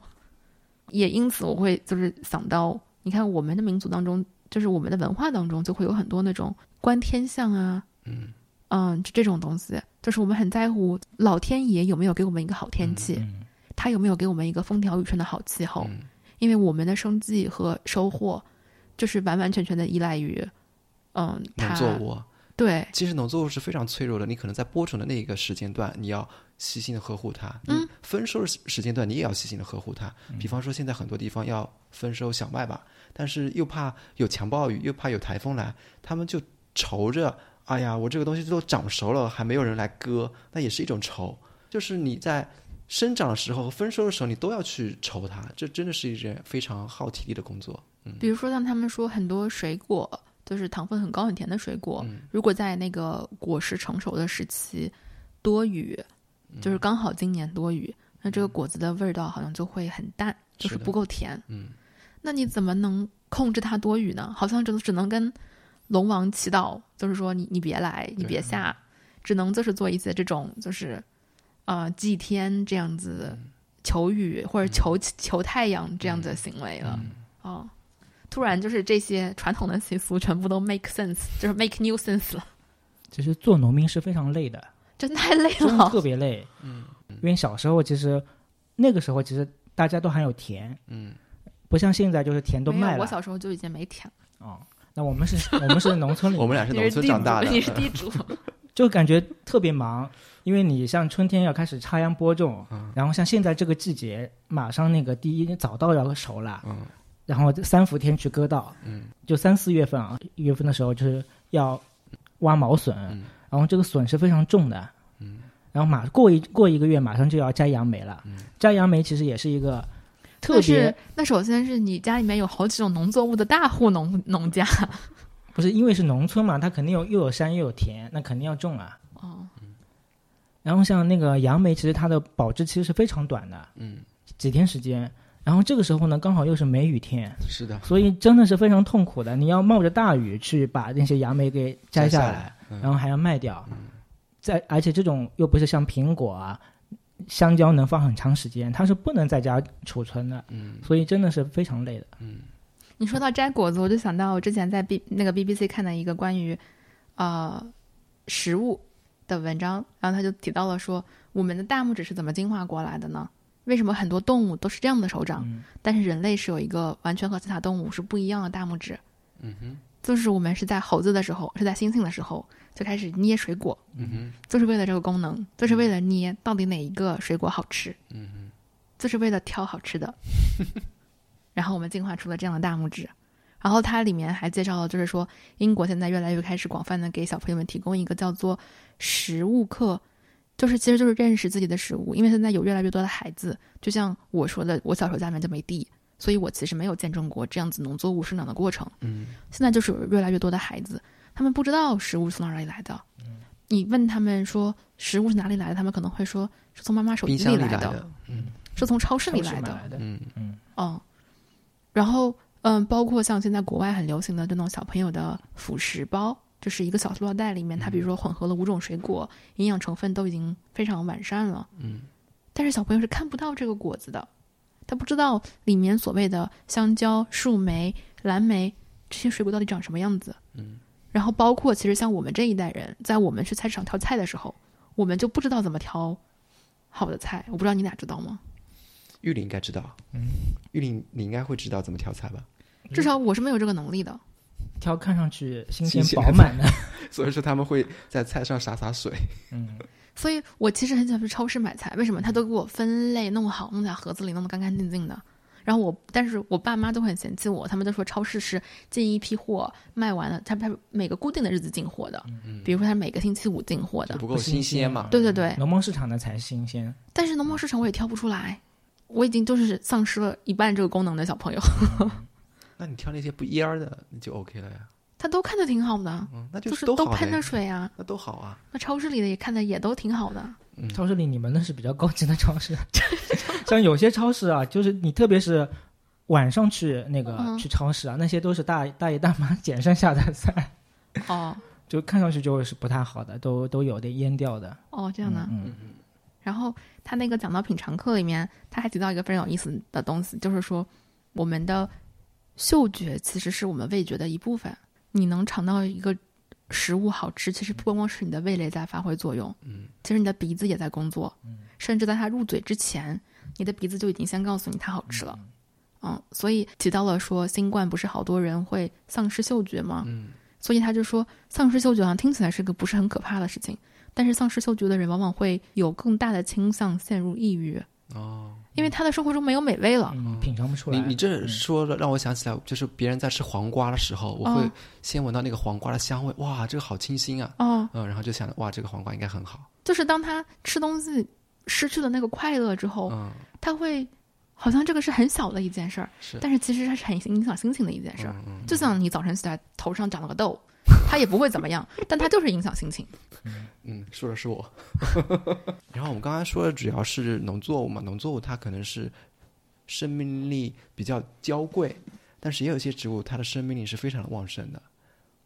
也因此，我会就是想到，你看我们的民族当中，就是我们的文化当中，就会有很多那种观天象啊，嗯嗯，这这种东西，就是我们很在乎老天爷有没有给我们一个好天气，嗯他有没有给我们一个风调雨顺的好气候。嗯因为我们的生计和收获，就是完完全全的依赖于，嗯，农作物，对，其实农作物是非常脆弱的，你可能在播种的那一个时间段，你要细心的呵护它；嗯丰收的时时间段，你也要细心的呵护它。比方说，现在很多地方要丰收小麦吧，但是又怕有强暴雨，又怕有台风来，他们就愁着，哎呀，我这个东西都长熟了，还没有人来割，那也是一种愁。就是你在生长的时候和丰收的时候，你都要去愁它，这真的是一件非常耗体力的工作。嗯比如说像他们说很多水果，就是糖分很高很甜的水果，嗯。如果在那个果实成熟的时期多雨，就是刚好今年多雨，那这个果子的味道好像就会很淡，就是不够甜。嗯，那你怎么能控制它多雨呢？好像只只能跟龙王祈祷，就是说你你别来，你别下，只能就是做一些这种就是呃祭天这样子求雨或者求求太阳这样子的行为了。哦，突然就是这些传统的习俗全部都 make sense，就是 make new sense 了，其实做农民是非常累的，真太累真的了。特别累。嗯，因为小时候其实那个时候其实大家都还有田，嗯，不像现在就是田都卖了。我小时候就已经没田了。哦，那我们是，我们是农村里，我们俩是农村长大的，你是地主。就感觉特别忙，因为你像春天要开始插秧播种，然后像现在这个季节，马上那个第一早稻要熟了，嗯然后三伏天去割稻，嗯。就三四月份啊，一月份的时候就是要挖毛笋，嗯。然后这个笋是非常重的，嗯，然后马过一过一个月马上就要摘杨梅了，嗯。摘杨梅其实也是一个特但是别，那首先是你家里面有好几种农作物的大户农农家。不是因为是农村嘛，它肯定有又有山又有田，那肯定要种啊。哦，然后像那个杨梅，其实它的保质期是非常短的，嗯，几天时间。然后这个时候呢，刚好又是梅雨天，是的，所以真的是非常痛苦的。你要冒着大雨去把那些杨梅给摘下来，下来嗯然后还要卖掉。在而且这种又不是像苹果啊、香蕉能放很长时间，它是不能在家储存的，嗯所以真的是非常累的。嗯你说到摘果子，我就想到我之前在 B 那个 BBC 看的一个关于呃食物的文章，然后他就提到了说，我们的大拇指是怎么进化过来的呢？为什么很多动物都是这样的手掌，嗯但是人类是有一个完全和其他动物是不一样的大拇指？嗯哼就是我们是在猴子的时候，是在猩猩的时候就开始捏水果，嗯哼就是为了这个功能，就是为了捏到底哪一个水果好吃，嗯哼就是为了挑好吃的。然后我们进化出了这样的大拇指。然后它里面还介绍了，就是说英国现在越来越开始广泛的给小朋友们提供一个叫做食物课，就是其实就是认识自己的食物，因为现在有越来越多的孩子，就像我说的，我小时候家里面就没地，所以我其实没有见证过这样子农作物生长的过程。嗯现在就是有越来越多的孩子，他们不知道食物从哪里来的。你问他们说食物是哪里来的，他们可能会说是从妈妈手机里来来的，嗯是从超市里来的。超市买来的，嗯嗯，然后嗯，包括像现在国外很流行的这种小朋友的辅食包，就是一个小塑料袋里面，它比如说混合了五种水果，营养成分都已经非常完善了。嗯但是小朋友是看不到这个果子的，他不知道里面所谓的香蕉、树莓、蓝莓这些水果到底长什么样子。嗯，然后包括其实像我们这一代人，在我们去菜市场挑菜的时候，我们就不知道怎么挑好的菜。我不知道你俩知道吗？玉林应该知道，嗯，玉林你应该会知道怎么挑菜吧？至少我是没有这个能力的。挑看上去新鲜饱满的，所以说他们会在菜上洒洒水，嗯，所以我其实很喜欢去超市买菜，为什么？他都给我分类弄好，弄在盒子里，弄得干干净净的。然后我，但是我爸妈都很嫌弃我，他们都说超市是进一批货卖完了，他他每个固定的日子进货的，嗯比如说他每个星期五进货的。不够新鲜嘛。对对对，农贸市场的才新鲜。但是农贸市场我也挑不出来，我已经就是丧失了一半这个功能的小朋友，那你挑那些不蔫儿的，那就 OK 了呀。他都看着挺好的，嗯，那就是都喷着，水啊。那都好啊。那超市里的也看的也都挺好的，超市里你们那是比较高级的超市，像有些超市啊，就是你特别是晚上去那个、嗯去超市啊，那些都是大大爷大妈捡剩下的菜，哦就看上去就是不太好的，都都有点腌掉的。哦这样的。嗯，然后他那个讲到品尝课里面，他还提到一个非常有意思的东西，就是说我们的嗅觉其实是我们味觉的一部分。你能尝到一个食物好吃，其实不光光是你的味蕾在发挥作用，嗯，其实你的鼻子也在工作，甚至在它入嘴之前，你的鼻子就已经先告诉你它好吃了。嗯，所以提到了说新冠不是好多人会丧失嗅觉吗？嗯，所以他就说，丧失嗅觉好像听起来是个不是很可怕的事情，但是丧失嗅觉的人往往会有更大的倾向陷入抑郁，哦，因为他的生活中没有美味了。嗯，品尝不出来。你你这嗯。说了让我想起来，就是别人在吃黄瓜的时候，我会哦。先闻到那个黄瓜的香味，哇，这个好清新啊，哦，嗯，然后就想哇，这个黄瓜应该很好，就是当他吃东西失去了那个快乐之后，嗯，他会好像这个是很小的一件事儿，是，但是其实它是很影响心情的一件事儿。嗯嗯。就像你早晨起来头上长了个痘，它也不会怎么样，但它就是影响心情。嗯，说的是我。然后我们刚才说的主要是农作物嘛，农作物它可能是生命力比较娇贵，但是也有一些植物它的生命力是非常的旺盛的。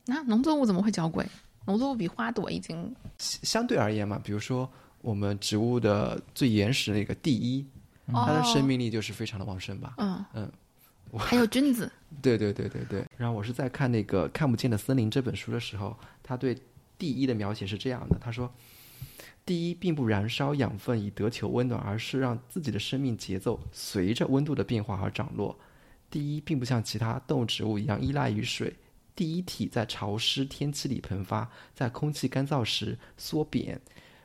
那、农作物怎么会娇贵？农作物比花朵已经相相对而言嘛，比如说我们植物的最原始的一个第一，它的生命力就是非常的旺盛吧。嗯嗯，还有菌子，对对对对对。然后我是在看那个《看不见的森林》这本书的时候，他对第一的描写是这样的：他说，第一并不燃烧养分以得求温暖，而是让自己的生命节奏随着温度的变化而涨落。第一并不像其他动物植物一样依赖于水。第一体在潮湿天气里喷发，在空气干燥时缩扁。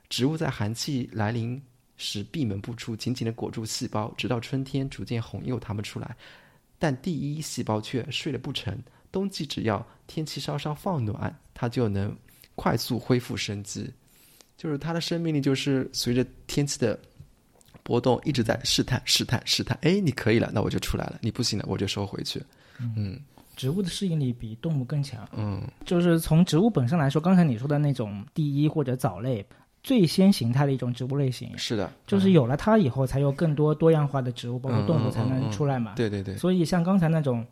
植物在寒气来临时闭门不出，紧紧地裹住细胞，直到春天逐渐红诱它们出来。但第一细胞却睡得不成，冬季只要天气稍稍放暖，它就能快速恢复生机。就是它的生命力，就是随着天气的波动一直在试探、试探、试探。哎，你可以了，那我就出来了；你不行了，我就收回去。嗯植物的适应力比动物更强。嗯就是从植物本身来说，刚才你说的那种第一或者藻类，最先形态的一种植物类型，是的，就是有了它以后，才有更多多样化的植物，包括动物才能出来嘛。对对对，所以像刚才那种，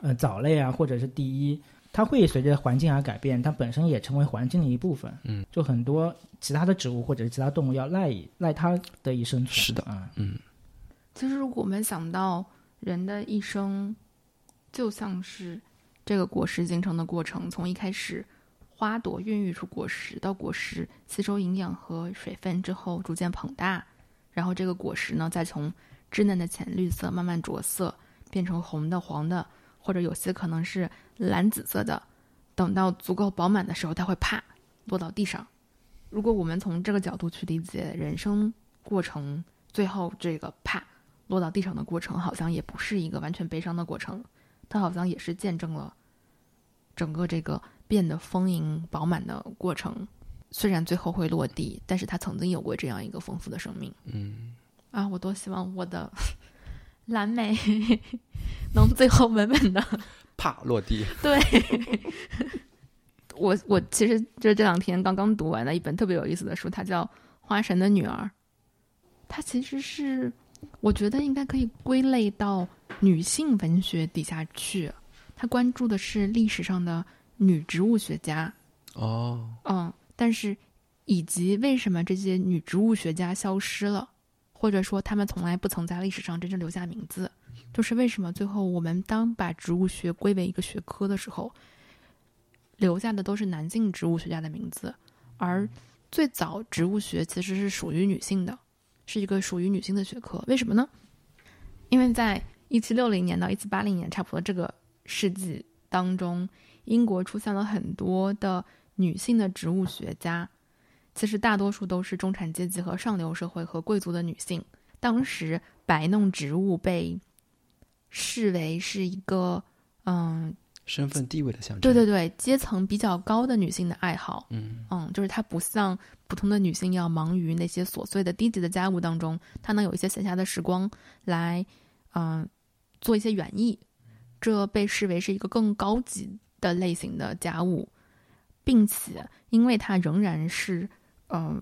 呃，藻类啊，或者是第一，它会随着环境而改变，它本身也成为环境的一部分。嗯，就很多其他的植物或者是其他动物要赖以赖它的一生存。是的啊，嗯其实如果我们想到人的一生，就像是这个果实形成的过程，从一开始花朵孕育出果实，到果实吸收营养和水分之后逐渐膨大，然后这个果实呢再从稚嫩的浅绿色慢慢着色，变成红的、黄的，或者有些可能是蓝紫色的。等到足够饱满的时候，它会啪落到地上。如果我们从这个角度去理解人生过程，最后这个啪落到地上的过程，好像也不是一个完全悲伤的过程，它好像也是见证了整个这个变得丰盈饱满的过程。虽然最后会落地，但是它曾经有过这样一个丰富的生命嗯，啊！我多希望我的 蓝莓 能最后稳稳的 啪落地。对，我我其实就是这两天刚刚读完了一本特别有意思的书，它叫《花神的女儿》。它其实是我觉得应该可以归类到女性文学底下去。它关注的是历史上的女植物学家，哦，嗯，但是以及为什么这些女植物学家消失了，或者说他们从来不曾在历史上真正留下名字，就是为什么最后我们当把植物学归为一个学科的时候，留下的都是男性植物学家的名字，而最早植物学其实是属于女性的，是一个属于女性的学科。为什么呢？因为在一七六零年到一七八零年，差不多这个世纪当中，英国出现了很多的女性的植物学家，其实大多数都是中产阶级和上流社会和贵族的女性。当时摆弄植物被视为是一个嗯，身份地位的象征。对对对，阶层比较高的女性的爱好。嗯嗯，就是她不像普通的女性要忙于那些琐碎的低级的家务当中，她能有一些闲暇的时光来，嗯、做一些园艺，这被视为是一个更高级的类型的家务，并且因为它仍然是，嗯、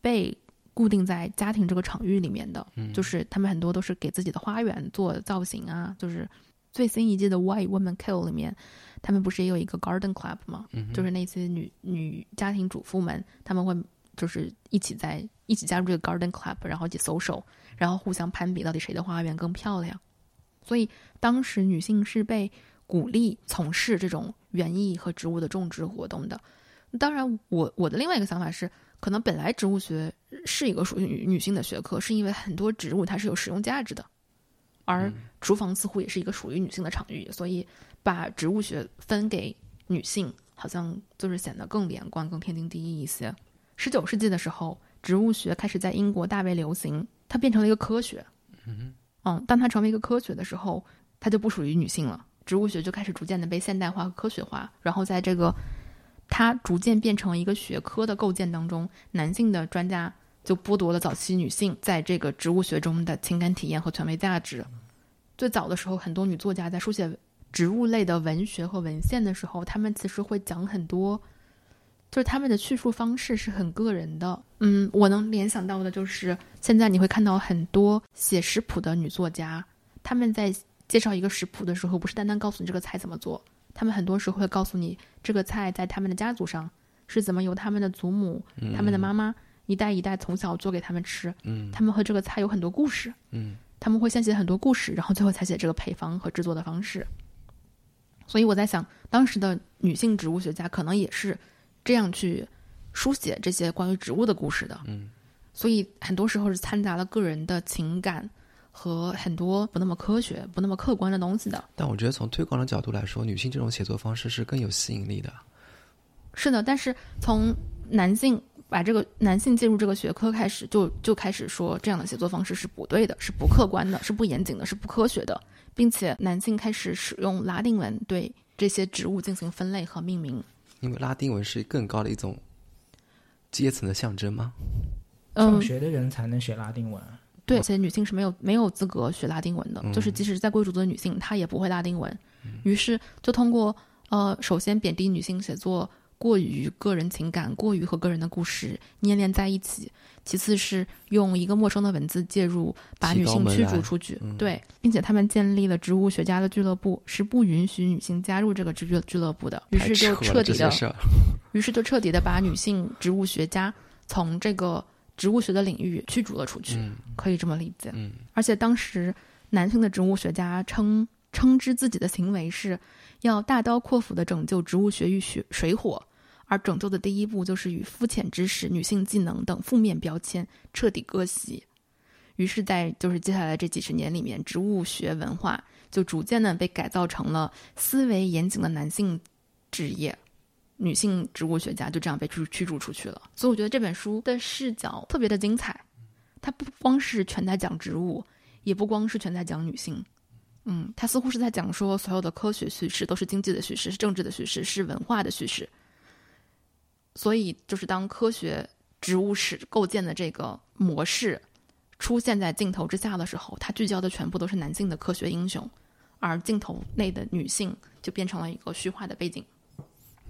被固定在家庭这个场域里面的，嗯，就是他们很多都是给自己的花园做造型啊，就是最新一季的《Why Women Kill》里面，他们不是也有一个 Garden Club 吗？嗯就是那些女女家庭主妇们，他们会就是一起在一起加入这个 Garden Club，然后一起搜手，然后互相攀比到底谁的花园更漂亮。所以当时女性是被鼓励从事这种园艺和植物的种植活动的。当然我，我的另外一个想法是，可能本来植物学是一个属于女女性的学科，是因为很多植物它是有实用价值的，而厨房似乎也是一个属于女性的场域，所以把植物学分给女性好像就是显得更连贯、更天经地义一些。十九世纪的时候，植物学开始在英国大为流行，它变成了一个科学。嗯嗯，当它成为一个科学的时候，它就不属于女性了。植物学就开始逐渐的被现代化和科学化，然后在这个它逐渐变成一个学科的构建当中，男性的专家就剥夺了早期女性在这个植物学中的情感体验和权威价值。最早的时候，很多女作家在书写植物类的文学和文献的时候，她们其实会讲很多，就是他们的叙述方式是很个人的。嗯，我能联想到的就是现在你会看到很多写食谱的女作家，她们在介绍一个食谱的时候，不是单单告诉你这个菜怎么做，他们很多时候会告诉你这个菜在他们的家族上是怎么由他们的祖母、他们的妈妈一代一代从小做给他们吃，嗯他们和这个菜有很多故事。嗯他们会先写很多故事，然后最后才写这个配方和制作的方式。所以我在想，当时的女性植物学家可能也是这样去书写这些关于植物的故事的。嗯，所以很多时候是掺杂了个人的情感和很多不那么科学、不那么客观的东西的。但我觉得从推广的角度来说，女性这种写作方式是更有吸引力的。是的，但是从男性把这个男性进入这个学科开始，就就开始说这样的写作方式是不对的，是不客观的，是不严谨的，是不科学的，并且男性开始使用拉丁文对这些植物进行分类和命名。因为拉丁文是更高的一种阶层的象征吗？嗯上，学的人才能学拉丁文。对，而且女性是没有没有资格学拉丁文的，嗯就是即使在贵族的女性，她也不会拉丁文。于是就通过呃，首先贬低女性写作过于个人情感，过于和个人的故事粘连在一起；其次是用一个陌生的文字介入，把女性驱逐出去。嗯对，并且他们建立了植物学家的俱乐部，是不允许女性加入这个俱俱乐部的。于是就彻底的。于是就彻底的把女性植物学家从这个植物学的领域驱逐了出去，嗯可以这么理解。嗯而且当时男性的植物学家称称之自己的行为是要大刀阔斧的拯救植物学与水水火，而拯救的第一步就是与肤浅知识、女性技能等负面标签彻底割席。于是，在就是接下来这几十年里面，植物学文化就逐渐的被改造成了思维严谨的男性职业。女性植物学家就这样被驱驱逐出去了，所以我觉得这本书的视角特别的精彩，它不光是全在讲植物，也不光是全在讲女性，嗯，它似乎是在讲说所有的科学叙事都是经济的叙事，是政治的叙事，是文化的叙事。所以，就是当科学植物史构建的这个模式出现在镜头之下的时候，它聚焦的全部都是男性的科学英雄，而镜头内的女性就变成了一个虚化的背景。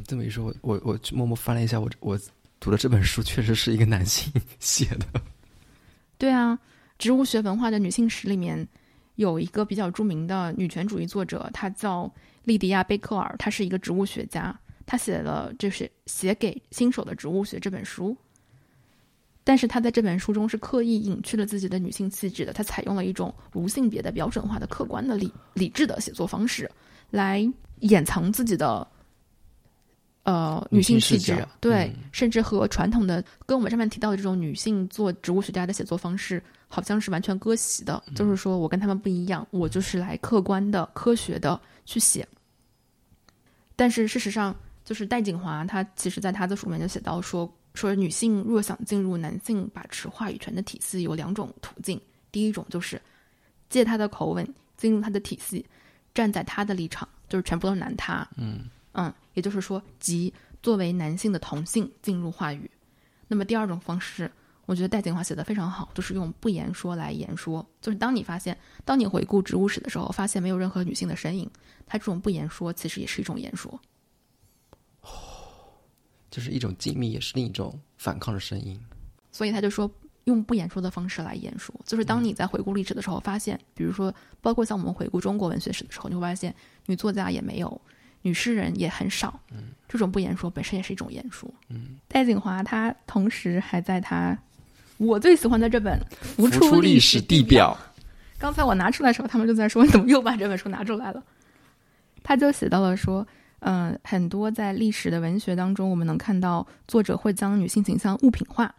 这么一说，我我我默默翻了一下，我我读的这本书确实是一个男性 写的。对啊，植物学文化的女性史里面有一个比较著名的女权主义作者，她叫莉迪亚·贝克尔，她是一个植物学家，她写了就是写给新手的植物学这本书。但是她在这本书中是刻意隐去了自己的女性气质的，她采用了一种无性别的标准化的客观的理理智的写作方式，来掩藏自己的呃女女性气质对，嗯甚至和传统的跟我们上面提到的这种女性做植物学家的写作方式，好像是完全割席的。就是说我跟他们不一样，我就是来客观的、科学的去写。但是事实上，就是戴锦华，她其实在她的书里面就写到说，说女性若想进入男性把持话语权的体系，有两种途径。第一种就是借他的口吻进入他的体系，站在他的立场，就是全部都是男他。嗯嗯，也就是说，即作为男性的同性进入话语。那么第二种方式，我觉得戴锦华写的非常好，就是用不言说来言说。就是当你发现，当你回顾植物史的时候，发现没有任何女性的身影，它这种不言说其实也是一种言说。就是一种静谧，也是另一种反抗的声音。所以他就说，用不言说的方式来言说，就是当你在回顾历史的时候，发现，比如说，包括像我们回顾中国文学史的时候，你会发现女作家也没有，女诗人也很少。嗯，这种不言说本身也是一种言说。嗯，戴锦华他同时还在他我最喜欢的这本《浮浮出历历史地地表，刚才我拿出来的时候，他们就在说：“你怎么又把这本书拿出来了？”他就写到了说，嗯、很多在历史的文学当中，我们能看到作者会将女性形象物品化，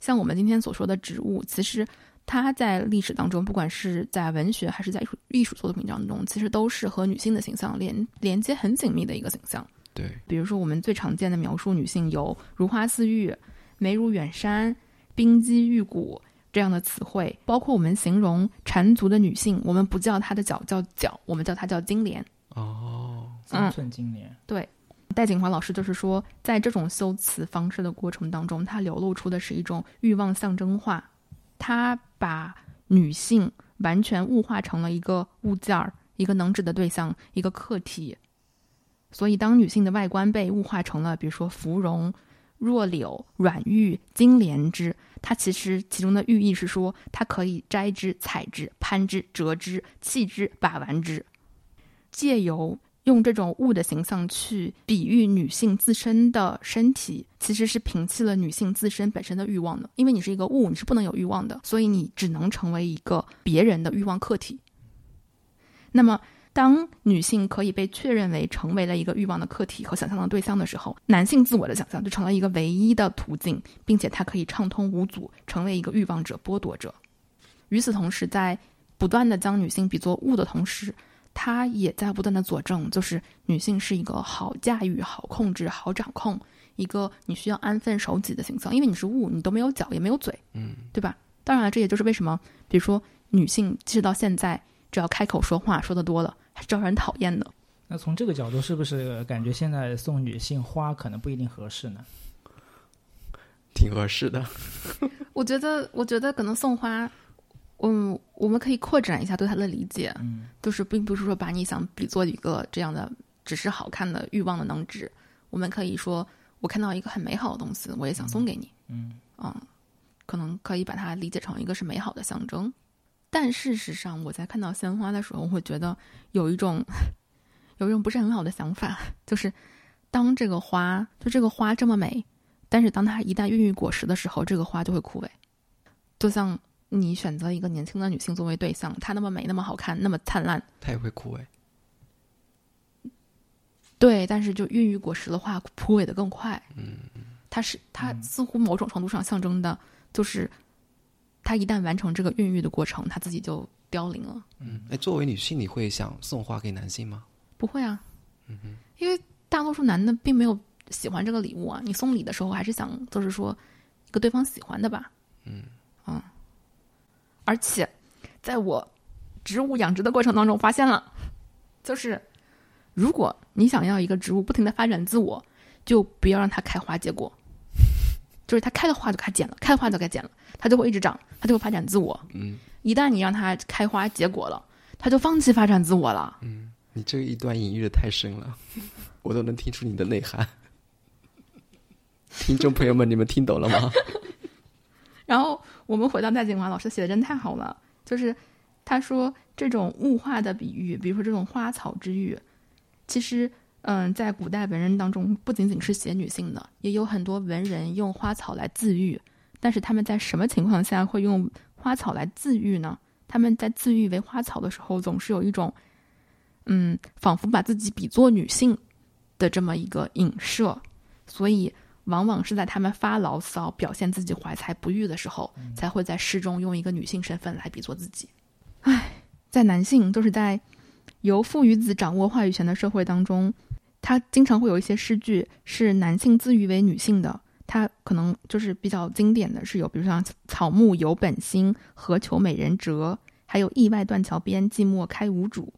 像我们今天所说的植物，其实它在历史当中，不管是在文学还是在艺术艺术作品当中，其实都是和女性的形象连连接很紧密的一个形象。对，比如说我们最常见的描述女性有如花似玉、眉如远山、冰肌玉骨这样的词汇，包括我们形容缠足的女性，我们不叫她的脚叫脚，我们叫她叫金莲。哦，三寸金莲。对，戴锦华老师就是说，在这种修辞方式的过程当中，它流露出的是一种欲望象征化，它把女性完全物化成了一个物件儿、一个能指的对象、一个客体。所以，当女性的外观被物化成了，比如说芙蓉、弱柳、软玉、金莲枝，它其实其中的寓意是说，它可以摘之、采之、攀之、折之、弃之、把玩之。借由用这种物的形象去比喻女性自身的身体，其实是摒弃了女性自身本身的欲望的。因为你是一个物，你是不能有欲望的，所以你只能成为一个别人的欲望客体。那么，当女性可以被确认为成为了一个欲望的客体和想象的对象的时候，男性自我的想象就成了一个唯一的途径，并且它可以畅通无阻，成为一个欲望者、剥夺者。与此同时，在不断的将女性比作物的同时，它也在不断的佐证，就是女性是一个好驾驭、好控制、好掌控，一个你需要安分守己的形象。因为你是物，你都没有脚，也没有嘴，嗯，对吧？当然了，这也就是为什么，比如说女性，即使到现在，只要开口说话说的多了，还是招人讨厌的。那从这个角度，是不是感觉现在送女性花可能不一定合适呢？挺合适的。我觉得，我觉得可能送花，嗯，我们可以扩展一下对它的理解，嗯，就是并不是说把你想比作一个这样的只是好看的欲望的能指，我们可以说，我看到一个很美好的东西，我也想送给你，嗯嗯，可能可以把它理解成一个是美好的象征。但事实上，我在看到鲜花的时候，我会觉得有一种有一种不是很好的想法，就是当这个花，就这个花这么美，但是当它一旦孕育果实的时候，这个花就会枯萎。就像你选择一个年轻的女性作为对象，她那么美，那么好看，那么灿烂，她也会枯萎。对，但是就孕育果实的话，枯萎的更快。嗯，它是它似乎某种程度上象征的，就是它一旦完成这个孕育的过程，它自己就凋零了。嗯，哎，作为女性，你会想送花给男性吗？不会啊，嗯哼，因为大多数男的并没有喜欢这个礼物啊。你送礼的时候，还是想就是说一个对方喜欢的吧。嗯嗯，而且在我植物养殖的过程当中，发现了，就是如果你想要一个植物不停的发展自我，就不要让它开花结果。就是它开的花就该剪了，开了花就该剪了，它就会一直长，它就会发展自我。嗯一旦你让它开花结果了，它就放弃发展自我了。嗯，你这一段隐喻的太深了，我都能听出你的内涵。听众朋友们，你们听懂了吗？然后我们回到戴景华老师写的真太好了，就是他说这种物化的比喻，比如说这种花草之喻，其实嗯，在古代文人当中不仅仅是写女性的，也有很多文人用花草来自喻。但是他们在什么情况下会用花草来自喻呢？他们在自喻为花草的时候，总是有一种嗯，仿佛把自己比作女性的这么一个影射，所以。往往是在他们发牢骚、表现自己怀才不遇的时候，才会在诗中用一个女性身份来比作自己。唉，在男性都是在由父与子掌握话语权的社会当中，他经常会有一些诗句是男性自喻为女性的。他可能就是比较经典的是有，比如像“草木有本心，何求美人折”，还有“意外断桥边，寂寞开无主”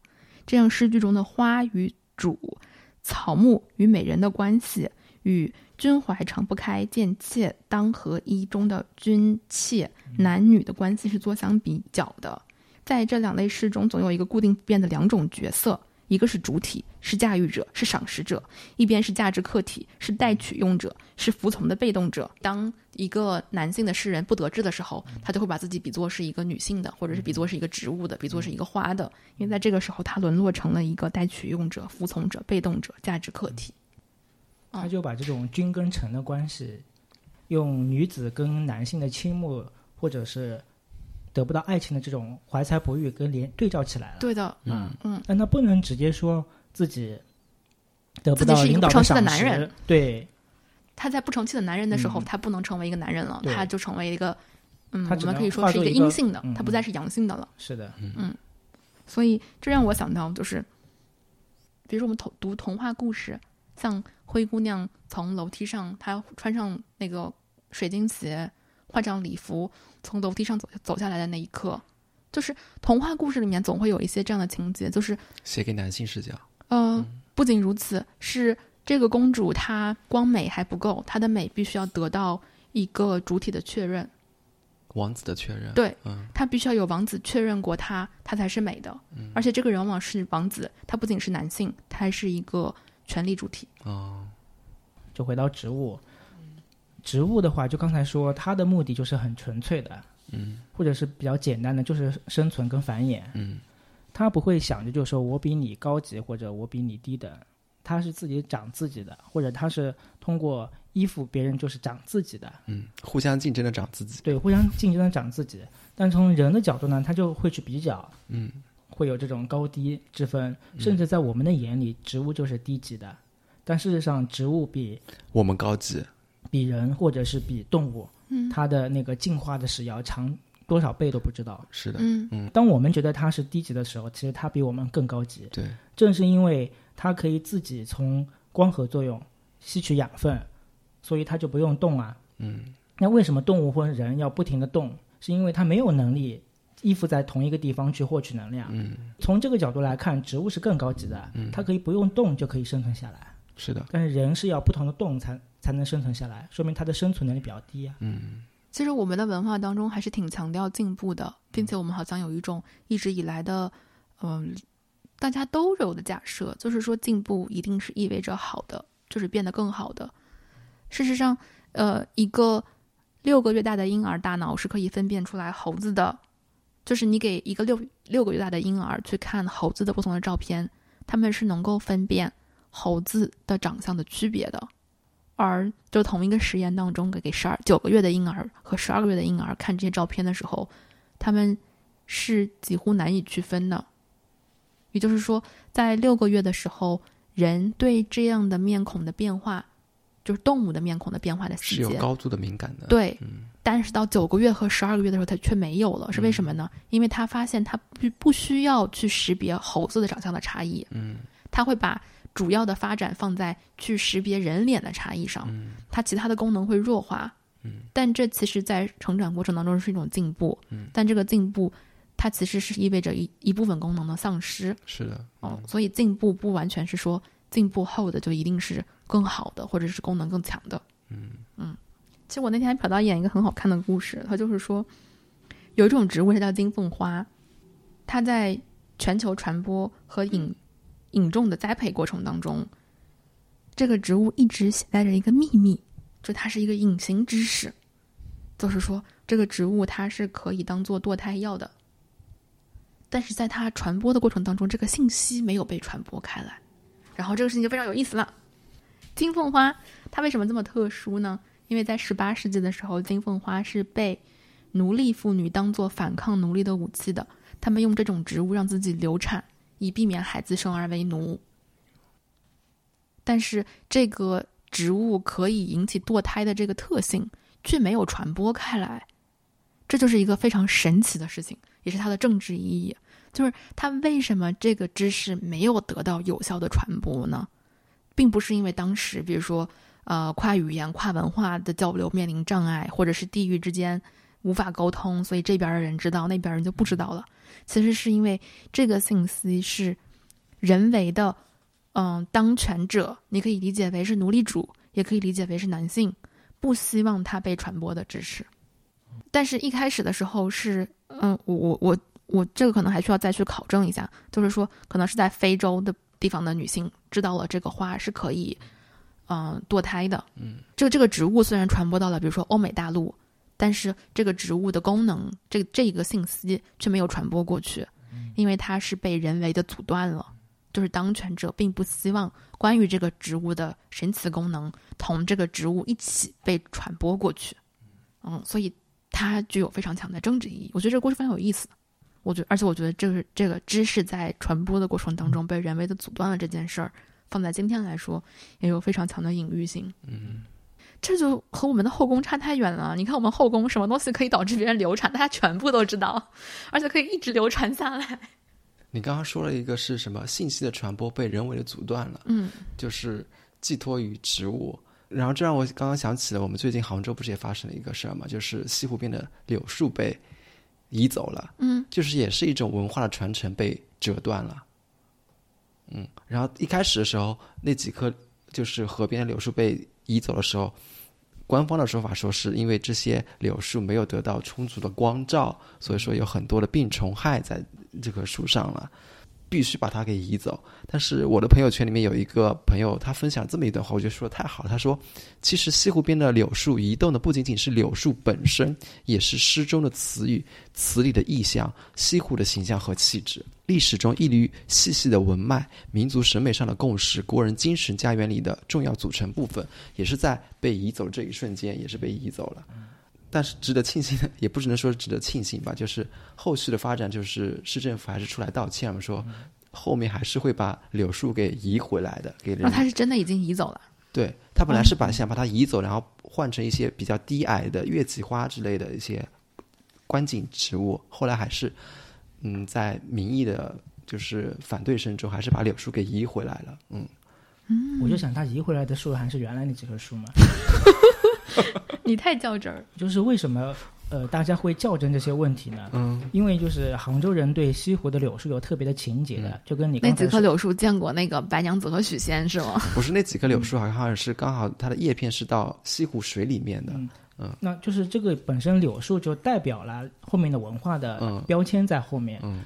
这样诗句中的花与主、草木与美人的关系与。君怀常不开，见妾当合一中的君妾男女的关系是做相比较的。在这两类诗中，总有一个固定不变的两种角色：一个是主体，是驾驭者，是赏识者；一边是价值客体，是待取用者，是服从的被动者。当一个男性的诗人不得志的时候，他就会把自己比作是一个女性的，或者是比作是一个植物的，比作是一个花的，因为在这个时候，他沦落成了一个待取用者、服从者、被动者、价值客体。他就把这种君跟臣的关系，用女子跟男性的倾慕，或者是得不到爱情的这种怀才不遇跟连对照起来了。对的，嗯嗯，但他不能直接说自己得不自己是一个到领导不成器的赏识男人。对，他在不成器的男人的时候，嗯他不能成为一个男人了，他就成为一个，嗯，我他只能们可以说是一个个阴性的，嗯他不再是阳性的了。是的，嗯所以这让我想到，就是比如说我们童读童话故事，像灰姑娘从楼梯上，她穿上那个水晶鞋，换上礼服，从楼梯上走走下来的那一刻，就是童话故事里面总会有一些这样的情节，就是写给男性视角。呃，不仅如此，是这个公主她光美还不够，她的美必须要得到一个主体的确认。王子的确认，对，嗯她必须要有王子确认过她，她才是美的。嗯而且这个人往往是王子，他不仅是男性，他还是一个权力主体。哦，就回到植物，植物的话，就刚才说它的目的就是很纯粹的，嗯或者是比较简单的，就是生存跟繁衍。嗯它不会想着就是说我比你高级或者我比你低等，它是自己长自己的，或者它是通过依附别人就是长自己的，嗯，互相竞争的长自己。对，互相竞争的长自己。但从人的角度呢，他就会去比较，嗯会有这种高低之分，甚至在我们的眼里，植物就是低级的，但事实上，植物比我们高级。比人或者是比动物，嗯它的那个进化的史要长多少倍都不知道。是的，嗯当我们觉得它是低级的时候，其实它比我们更高级。对，正是因为它可以自己从光合作用吸取养分，所以它就不用动啊。嗯那为什么动物或者人要不停的动？是因为它没有能力依附在同一个地方去获取能量。嗯，从这个角度来看，植物是更高级的，它可以不用动就可以生存下来。是的，但是人是要不同的动才才能生存下来，说明它的生存能力比较低啊。嗯其实我们的文化当中还是挺强调进步的，并且我们好像有一种一直以来的，嗯、大家都有的假设，就是说进步一定是意味着好的，就是变得更好的。事实上，呃，一个六个月大的婴儿大脑是可以分辨出来猴子的，就是你给一个六六个月大的婴儿去看猴子的不同的照片，他们是能够分辨猴子的长相的区别的。而就同一个实验当中，给给十二九个月的婴儿和十二个月的婴儿看这些照片的时候，他们是几乎难以区分的。也就是说，在六个月的时候，人对这样的面孔的变化，就是动物的面孔的变化的细节是有，高度的敏感的。，对，嗯但是到九个月和十二个月的时候，它却没有了，是为什么呢？因为他发现他不不需要去识别猴子的长相的差异，嗯他会把主要的发展放在去识别人脸的差异上，嗯它其他的功能会弱化。嗯，但这其实，在成长过程当中是一种进步。嗯，但这个进步，它其实是意味着一一部分功能的丧失。是的，哦，所以进步不完全是说进步后的就一定是更好的，或者是功能更强的。嗯嗯，其实我那天还瞟到一眼一个很好看的故事，它就是说有一种植物它叫金凤花，它在全球传播和引引种的栽培过程当中，这个植物一直携带着一个秘密，就它是一个隐形知识，就是说这个植物它是可以当做堕胎药的，但是在它传播的过程当中，这个信息没有被传播开来，然后这个事情就非常有意思了。金凤花它为什么这么特殊呢？因为在十八世纪的时候，金凤花是被奴隶妇女当做反抗奴隶的武器的，他们用这种植物让自己流产，以避免孩子生而为奴。但是这个植物可以引起堕胎的这个特性却没有传播开来，这就是一个非常神奇的事情，也是它的政治意义。就是它为什么这个知识没有得到有效的传播呢？并不是因为当时，比如说，呃，跨语言、跨文化的交流面临障碍，或者是地域之间无法沟通，所以这边的人知道，那边人就不知道了。其实是因为这个信息是人为的，嗯、当权者，你可以理解为是奴隶主，也可以理解为是男性，不希望它被传播的知识。但是，一开始的时候是，嗯，我我我我这个可能还需要再去考证一下，就是说，可能是在非洲的地方的女性知道了这个花是可以，嗯、堕胎的。嗯，这个这个植物虽然传播到了，比如说欧美大陆，但是这个植物的功能，这这个信息却没有传播过去，因为它是被人为的阻断了。就是当权者并不希望关于这个植物的神奇功能同这个植物一起被传播过去，嗯，所以它具有非常强的政治意义。我觉得这个故事非常有意思。我觉而且我觉得这个这个知识在传播的过程当中被人为的阻断了这件事儿，放在今天来说也有非常强的隐喻性。嗯，这就和我们的后宫差太远了。你看我们后宫什么东西可以导致别人流产，大家全部都知道，而且可以一直流传下来。你刚刚说了一个是什么信息的传播被人为的阻断了，嗯就是寄托于植物。然后这让我刚刚想起了，我们最近杭州不是也发生了一个事儿嘛，就是西湖边的柳树被移走了，嗯，就是也是一种文化的传承被折断了。嗯，然后一开始的时候，那几棵就是河边的柳树被移走的时候，官方的说法说是因为这些柳树没有得到充足的光照，所以说有很多的病虫害在这棵树上了。必须把它给移走。但是我的朋友圈里面有一个朋友，他分享这么一段话，我觉得说的太好了。他说，其实西湖边的柳树移动的不仅仅是柳树本身，也是诗中的词语、词里的意象、西湖的形象和气质，历史中一缕细细的文脉、民族审美上的共识、国人精神家园里的重要组成部分，也是在被移走这一瞬间，也是被移走了。但是值得庆幸的，也不只能说值得庆幸吧，就是后续的发展，就是市政府还是出来道歉了，说后面还是会把柳树给移回来的，给人。哦，他是真的已经移走了。对他本来是把想把它移走，然后换成一些比较低矮的月季花之类的一些观景植物，后来还是嗯，在民意的就是反对声中，还是把柳树给移回来了。嗯，我就想他移回来的树还是原来那几棵树嘛，你太较真儿。就是为什么呃大家会较真这些问题呢？嗯，因为就是杭州人对西湖的柳树有特别的情结的，就跟你那几棵柳树见过那个白娘子和许仙是吗？不是那几棵柳树，好像好像是刚好它的叶片是到西湖水里面的。嗯那就是这个本身柳树就代表了后面的文化的嗯标签在后面。嗯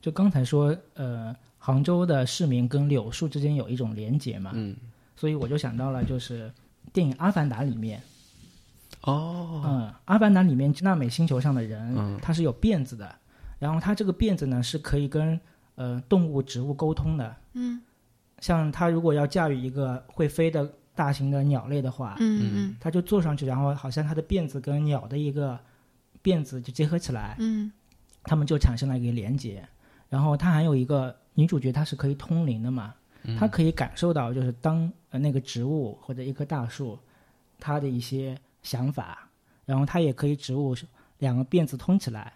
就刚才说，呃，杭州的市民跟柳树之间有一种连结嘛，嗯，所以我就想到了，就是电影《阿凡达》里面，哦，嗯，《阿凡达》里面纳美星球上的人，嗯。他是有辫子的，然后他这个辫子呢是可以跟呃动物、植物沟通的。嗯。像他如果要驾驭一个会飞的大型的鸟类的话，嗯嗯。他就坐上去，然后好像他的辫子跟鸟的一个辫子就结合起来，嗯。他们就产生了一个连接。然后他还有一个女主角，她是可以通灵的嘛，她可以感受到就是当呃那个植物或者一棵大树，它的一些想法，然后它也可以植物两个辫子通起来，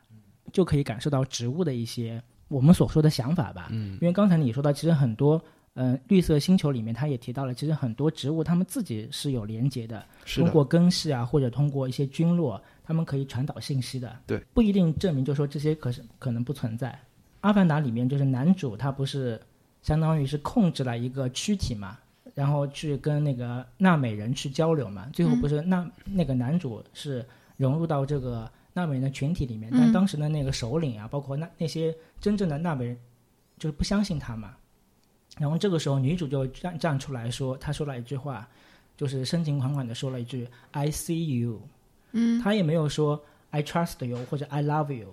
就可以感受到植物的一些我们所说的想法吧。嗯因为刚才你说到，其实很多嗯、呃绿色星球里面，它也提到了，其实很多植物它们自己是有连接的，是的，通过根系啊，或者通过一些菌落，它们可以传导信息的。对，不一定证明就说这些可是可能不存在。阿凡达里面就是男主他不是相当于是控制了一个躯体嘛，然后去跟那个纳美人去交流嘛，最后不是那、那个男主是融入到这个纳美人的群体里面，但嗯。当时的那个首领啊，包括那那些真正的纳美人，就是不相信他嘛。然后这个时候女主就站站出来说，她说了一句话，就是深情款款的说了一句 “I see you”，嗯。她也没有说 “I trust you” 或者 “I love you”，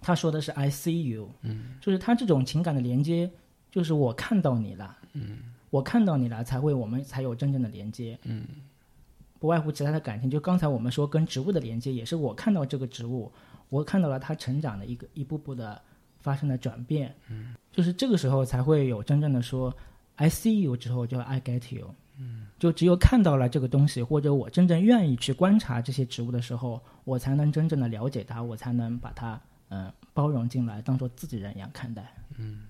她说的是 “I see you”，嗯，就是她这种情感的连接，就是我看到你了，嗯，我看到你了，才会我们才有真正的连接，嗯，不外乎其他的感情，就刚才我们说跟植物的连接，也是我看到这个植物，我看到了它成长的一个一步步的发生的转变，嗯，就是这个时候才会有真正的说 “I see you” 之后就 “I get you”。嗯。就只有看到了这个东西，或者我真正愿意去观察这些植物的时候，我才能真正的了解它，我才能把它嗯、呃包容进来，当做自己人一样看待。嗯，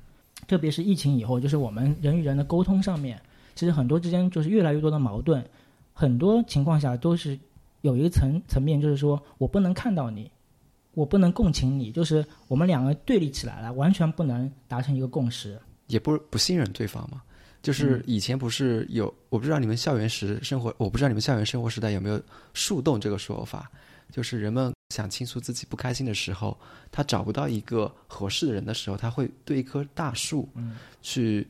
特别是疫情以后，就是我们人与人的沟通上面，其实很多之间就是越来越多的矛盾，很多情况下都是有一个层层面，就是说我不能看到你，我不能共情你，就是我们两个对立起来了，完全不能达成一个共识。也不不信任对方嘛。就是以前不是有，我不知道你们校园时生活，我不知道你们校园生活时代有没有树洞这个说法，就是人们想倾诉自己不开心的时候，他找不到一个合适的人的时候，他会对一棵大树嗯去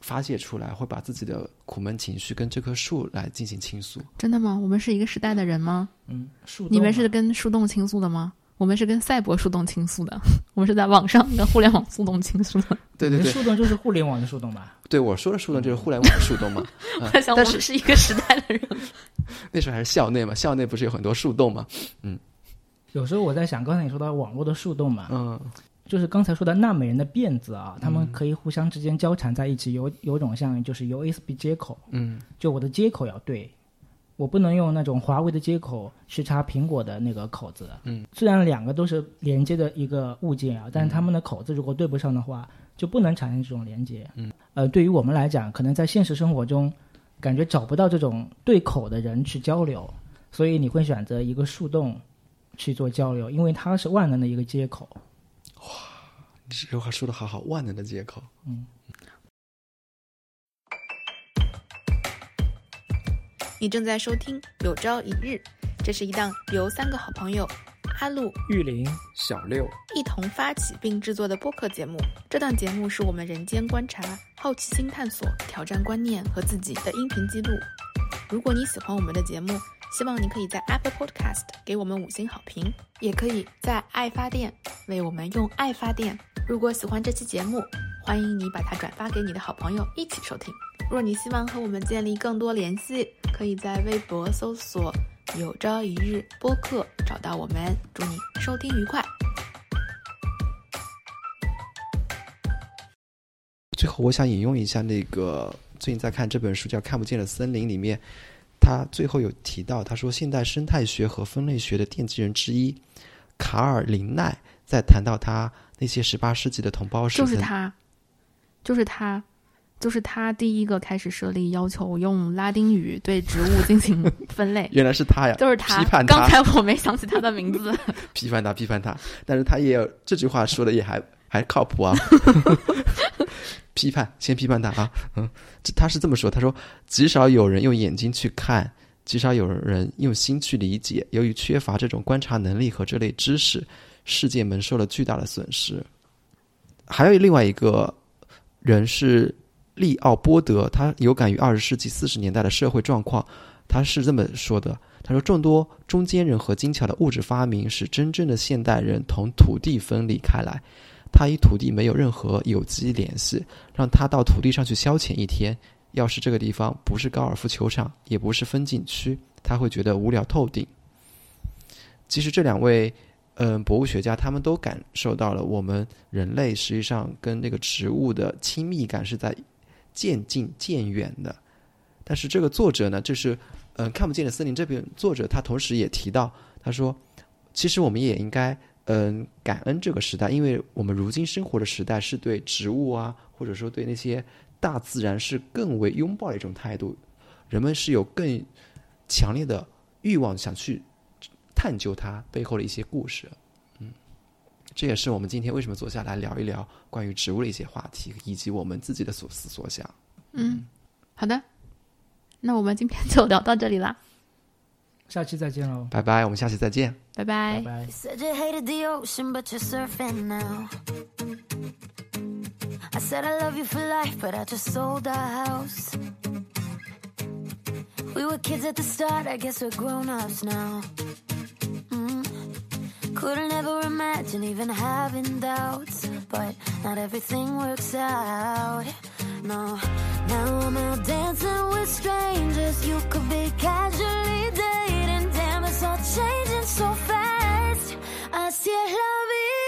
发泄出来，会把自己的苦闷情绪跟这棵树来进行倾诉。真的吗？我们是一个时代的人吗？嗯，树洞你们是跟树洞倾诉的吗？我们是跟赛博树洞倾诉的，我们是在网上跟互联网树洞倾诉的。对对对，树洞就是互联网的树洞吧？对我说的树洞就是互联网的树洞嘛。我想，我但是们是一个时代的人。那时候还是校内嘛，校内不是有很多树洞嘛？有时候我在想，刚才你说到网络的树洞嘛，嗯就是刚才说的纳美人的辫子啊，他们可以互相之间交缠在一起，有有种像就是 USB 接口，嗯就我的接口要对，我不能用那种华为的接口去插苹果的那个口子。嗯，虽然两个都是连接的一个物件啊，但是它们的口子如果对不上的话，就不能产生这种连接。嗯，呃，对于我们来讲，可能在现实生活中，感觉找不到这种对口的人去交流，所以你会选择一个树洞去做交流，因为它是万能的一个接口。哇，你这句话说的好好，万能的接口。嗯，你正在收听《有朝一日》，这是一档由三个好朋友阿路、玉林、小六一同发起并制作的播客节目。这档节目是我们人间观察、好奇心探索、挑战观念和自己的音频记录。如果你喜欢我们的节目，希望你可以在 Apple Podcast 给我们五星好评，也可以在爱发电为我们用爱发电。如果喜欢这期节目，欢迎你把它转发给你的好朋友一起收听。若你希望和我们建立更多联系，可以在微博搜索“有朝一日播客”找到我们。祝你收听愉快！最后，我想引用一下那个最近在看这本书叫《看不见的森林》里面，他最后有提到，他说现代生态学和分类学的奠基人之一卡尔林奈在谈到他。那些十八世纪的同胞时就是他，就是他，就是他第一个开始设立要求用拉丁语对植物进行分类。原来是他呀，就是他。批判他。刚才我没想起他的名字。批判他，批判他，但是他也有这句话说的也还还靠谱啊。批判，先批判他啊，嗯，他是这么说，他说极少有人用眼睛去看，极少有人用心去理解，由于缺乏这种观察能力和这类知识。世界蒙受了巨大的损失。还有另外一个人是利奥波德，他有感于二十世纪四十年代的社会状况，他是这么说的：“他说，众多中间人和精巧的物质发明，使真正的现代人同土地分离开来。他与土地没有任何有机联系，让他到土地上去消遣一天。要是这个地方不是高尔夫球场，也不是风景区，他会觉得无聊透顶。”其实这两位。嗯，博物学家他们都感受到了，我们人类实际上跟那个植物的亲密感是在渐近渐远的。但是这个作者呢，就是嗯，看不见的森林这边作者，他同时也提到，他说，其实我们也应该嗯感恩这个时代，因为我们如今生活的时代是对植物啊，或者说对那些大自然是更为拥抱的一种态度，人们是有更强烈的欲望想去。探究它背后的一些故事，嗯，这也是我们今天为什么坐下来聊一聊关于植物的一些话题，以及我们自己的所思所想。嗯，好的，那我们今天就聊到这里啦，下期再见喽，拜拜，我们下期再见，拜拜，拜拜。We were kids at the start, I guess we're grown ups now. Mm. Couldn't ever imagine even having doubts, but not everything works out. No, now I'm out dancing with strangers. You could be casual changing so fast. Así es la vida.